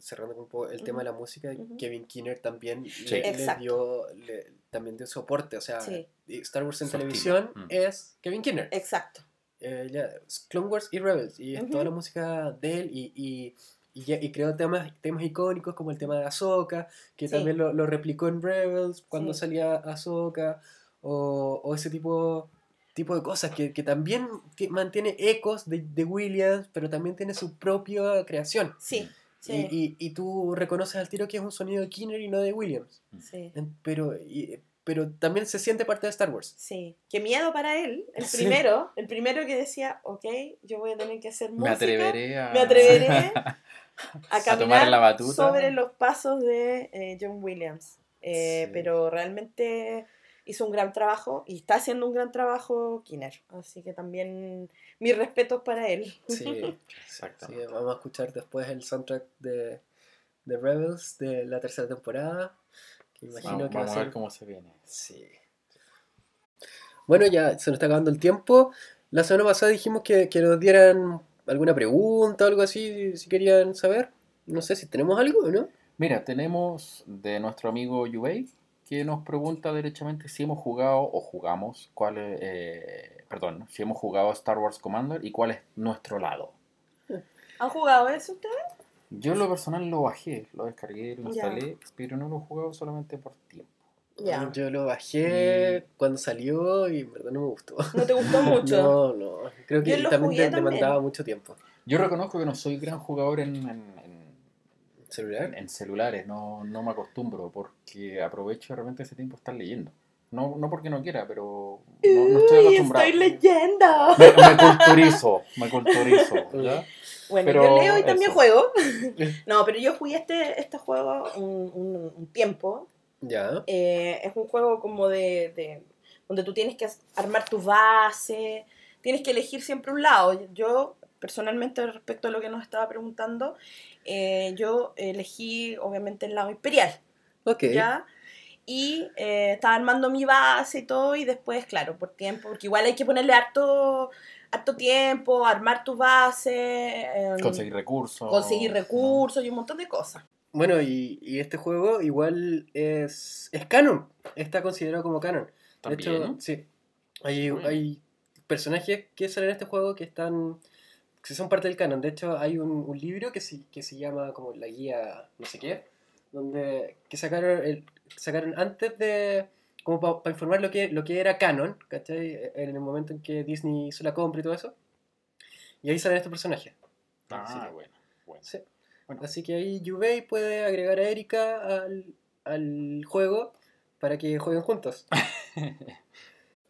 cerrando un poco el tema de la música. Kevin Kinner también Sí. le, dio le- también dio soporte, o sea, Sí. Star Wars en televisión Mm. es Kevin Kinner. Exacto. eh, ya, Clone Wars y Rebels y es Ujú. toda la música de él y, y, y, ya- y creó temas, temas icónicos como el tema de Ahsoka que Sí. también lo, lo replicó en Rebels cuando Sí. salía Ahsoka o, o ese tipo tipo de cosas que, que también ti- mantiene ecos de, de Williams pero también tiene su propia creación Sí, y, sí. y, y tú reconoces al tiro que es un sonido de Kinner y no de Williams sí. Pero, y- pero también se siente parte de Star Wars Sí, qué miedo para él. El Sí. primero, el primero que decía, ok, yo voy a tener que hacer música. Me atreveré a. me atreveré a caminar tomar la batuta. sobre los pasos de eh, John Williams. Eh, Sí. Pero realmente hizo un gran trabajo y está haciendo un gran trabajo Kinner. Así que también mis respetos para él. sí que vamos a escuchar después el soundtrack de, de Rebels de la tercera temporada. Que imagino Vamos, que va a vamos a ser. ver cómo se viene. Sí. Bueno, ya se nos está acabando el tiempo. La semana pasada dijimos que, que nos dieran alguna pregunta o algo así, si querían saber. No sé si tenemos algo, ¿no? Mira, tenemos de nuestro amigo Yubei que nos pregunta derechamente si hemos jugado o jugamos cuál es, eh, perdón, si hemos jugado Star Wars Commander y cuál es nuestro lado. ¿Han jugado eso ustedes? Yo en lo personal lo bajé, lo descargué, lo instalé, pero no lo he jugado solamente por tiempo. Ya. Yo lo bajé Mm. cuando salió y en verdad no me gustó. ¿No te gustó mucho? No, no. Creo que también te demandaba mucho tiempo. Yo reconozco que no soy gran jugador en, en- en- ¿Celular? en celulares, no, no me acostumbro porque aprovecho de repente ese tiempo estar leyendo. No, no porque no quiera, pero no, no estoy acostumbrado. estoy leyendo. Me, me culturizo, me culturizo. ¿ya? Bueno, Pero yo leo y también eso. juego. No, pero yo jugué este, este juego un, un- un tiempo. Ya. Eh, es un juego como de, de- donde tú tienes que armar tu base, tienes que elegir siempre un lado. Yo personalmente respecto a lo que nos estaba preguntando, eh, yo elegí obviamente el lado imperial, Ok. ¿ya? Y eh, estaba armando mi base y todo, y después, claro, por tiempo, porque igual hay que ponerle harto, harto tiempo, armar tu base, em, Conseguir recursos. conseguir recursos y un montón de cosas. Bueno, y, y este juego igual es, es canon. Está considerado como canon. De hecho, sí. Hay, Bueno. hay personajes que salen en este juego que están. que son parte del canon. De hecho, hay un, un libro que se, que se llama como la guía no sé qué. Donde. que sacaron el, sacaron antes de. como para informar lo que, lo que era canon, ¿cachai? En el momento en que Disney hizo la compra y todo eso. Y ahí salen estos personajes. Ah, Sí. bueno. bueno. Sí. Bueno. Así que ahí Yubei puede agregar a Erika al, al juego para que jueguen juntos.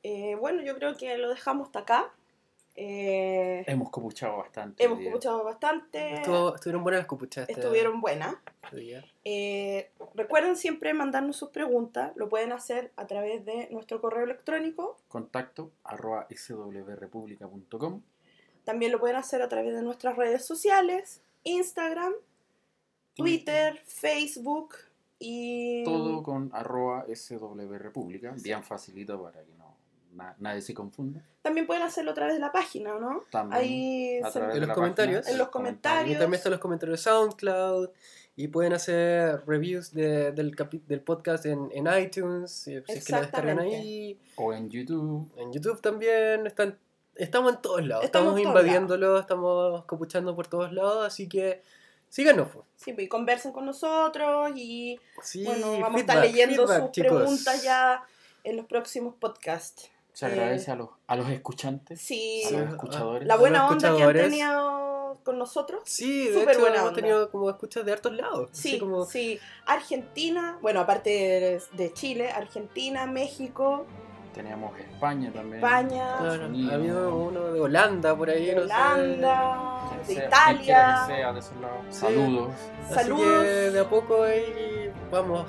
Eh, bueno, yo creo que lo dejamos hasta acá. Eh, Hemos copuchado bastante. hemos escuchado bastante. Estuvo- estuvieron buenas las copuchas. este- Estuvieron buenas. este. Eh, recuerden siempre mandarnos sus preguntas. Lo pueden hacer a través de nuestro correo electrónico. Contacto arroba swrepublica.com. También lo pueden hacer a través de nuestras redes sociales. Instagram, Twitter, Facebook y... Todo con arroba swrepublica. Bien facilito para que no na- nadie se confunda. También pueden hacerlo a través de la página, ¿no? También Ahí a se- En los la comentarios. página, En los Y comentarios. también están los comentarios de SoundCloud. Y pueden hacer reviews de- del, podcast en, en iTunes. Si, es que lo descargan Exactamente. ahí. O en YouTube. En YouTube también. Están, estamos en todos lados. Estamos Estamos, invadiéndolo. Estamos copuchando por todos lados. Así que síganos. po. Sí, pues, y conversen con nosotros y Sí, bueno, vamos a estar feedback, leyendo feedback, sus chicos. preguntas ya en los próximos podcasts. Se Eh, agradece a los, a los escuchantes, Sí, a los escuchadores. la buena onda que han tenido con nosotros. Sí, de Súper hecho buena hemos onda. tenido como escuchas de hartos lados. Sí, como, sí. Argentina, bueno, aparte de, de Chile, Argentina, México, Teníamos España también. España, claro, Unidos. ha habido uno de Holanda por ahí, de no sé. Holanda, de sea- Italia. que sea de esos lados. Sí. Saludos. Así Saludos. que de a poco ahí vamos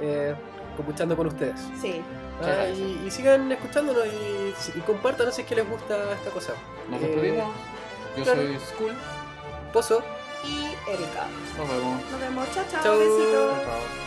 eh, escuchando con ustedes. Sí, Ah, y, y sigan escuchándonos y, y compartan si es que les gusta esta cosa. Nos Eh, despedimos. Yo claro. soy Skull. Pozo. y Erika. Nos vemos. Nos vemos, chao, chao, Chau. besitos. Chao, chao.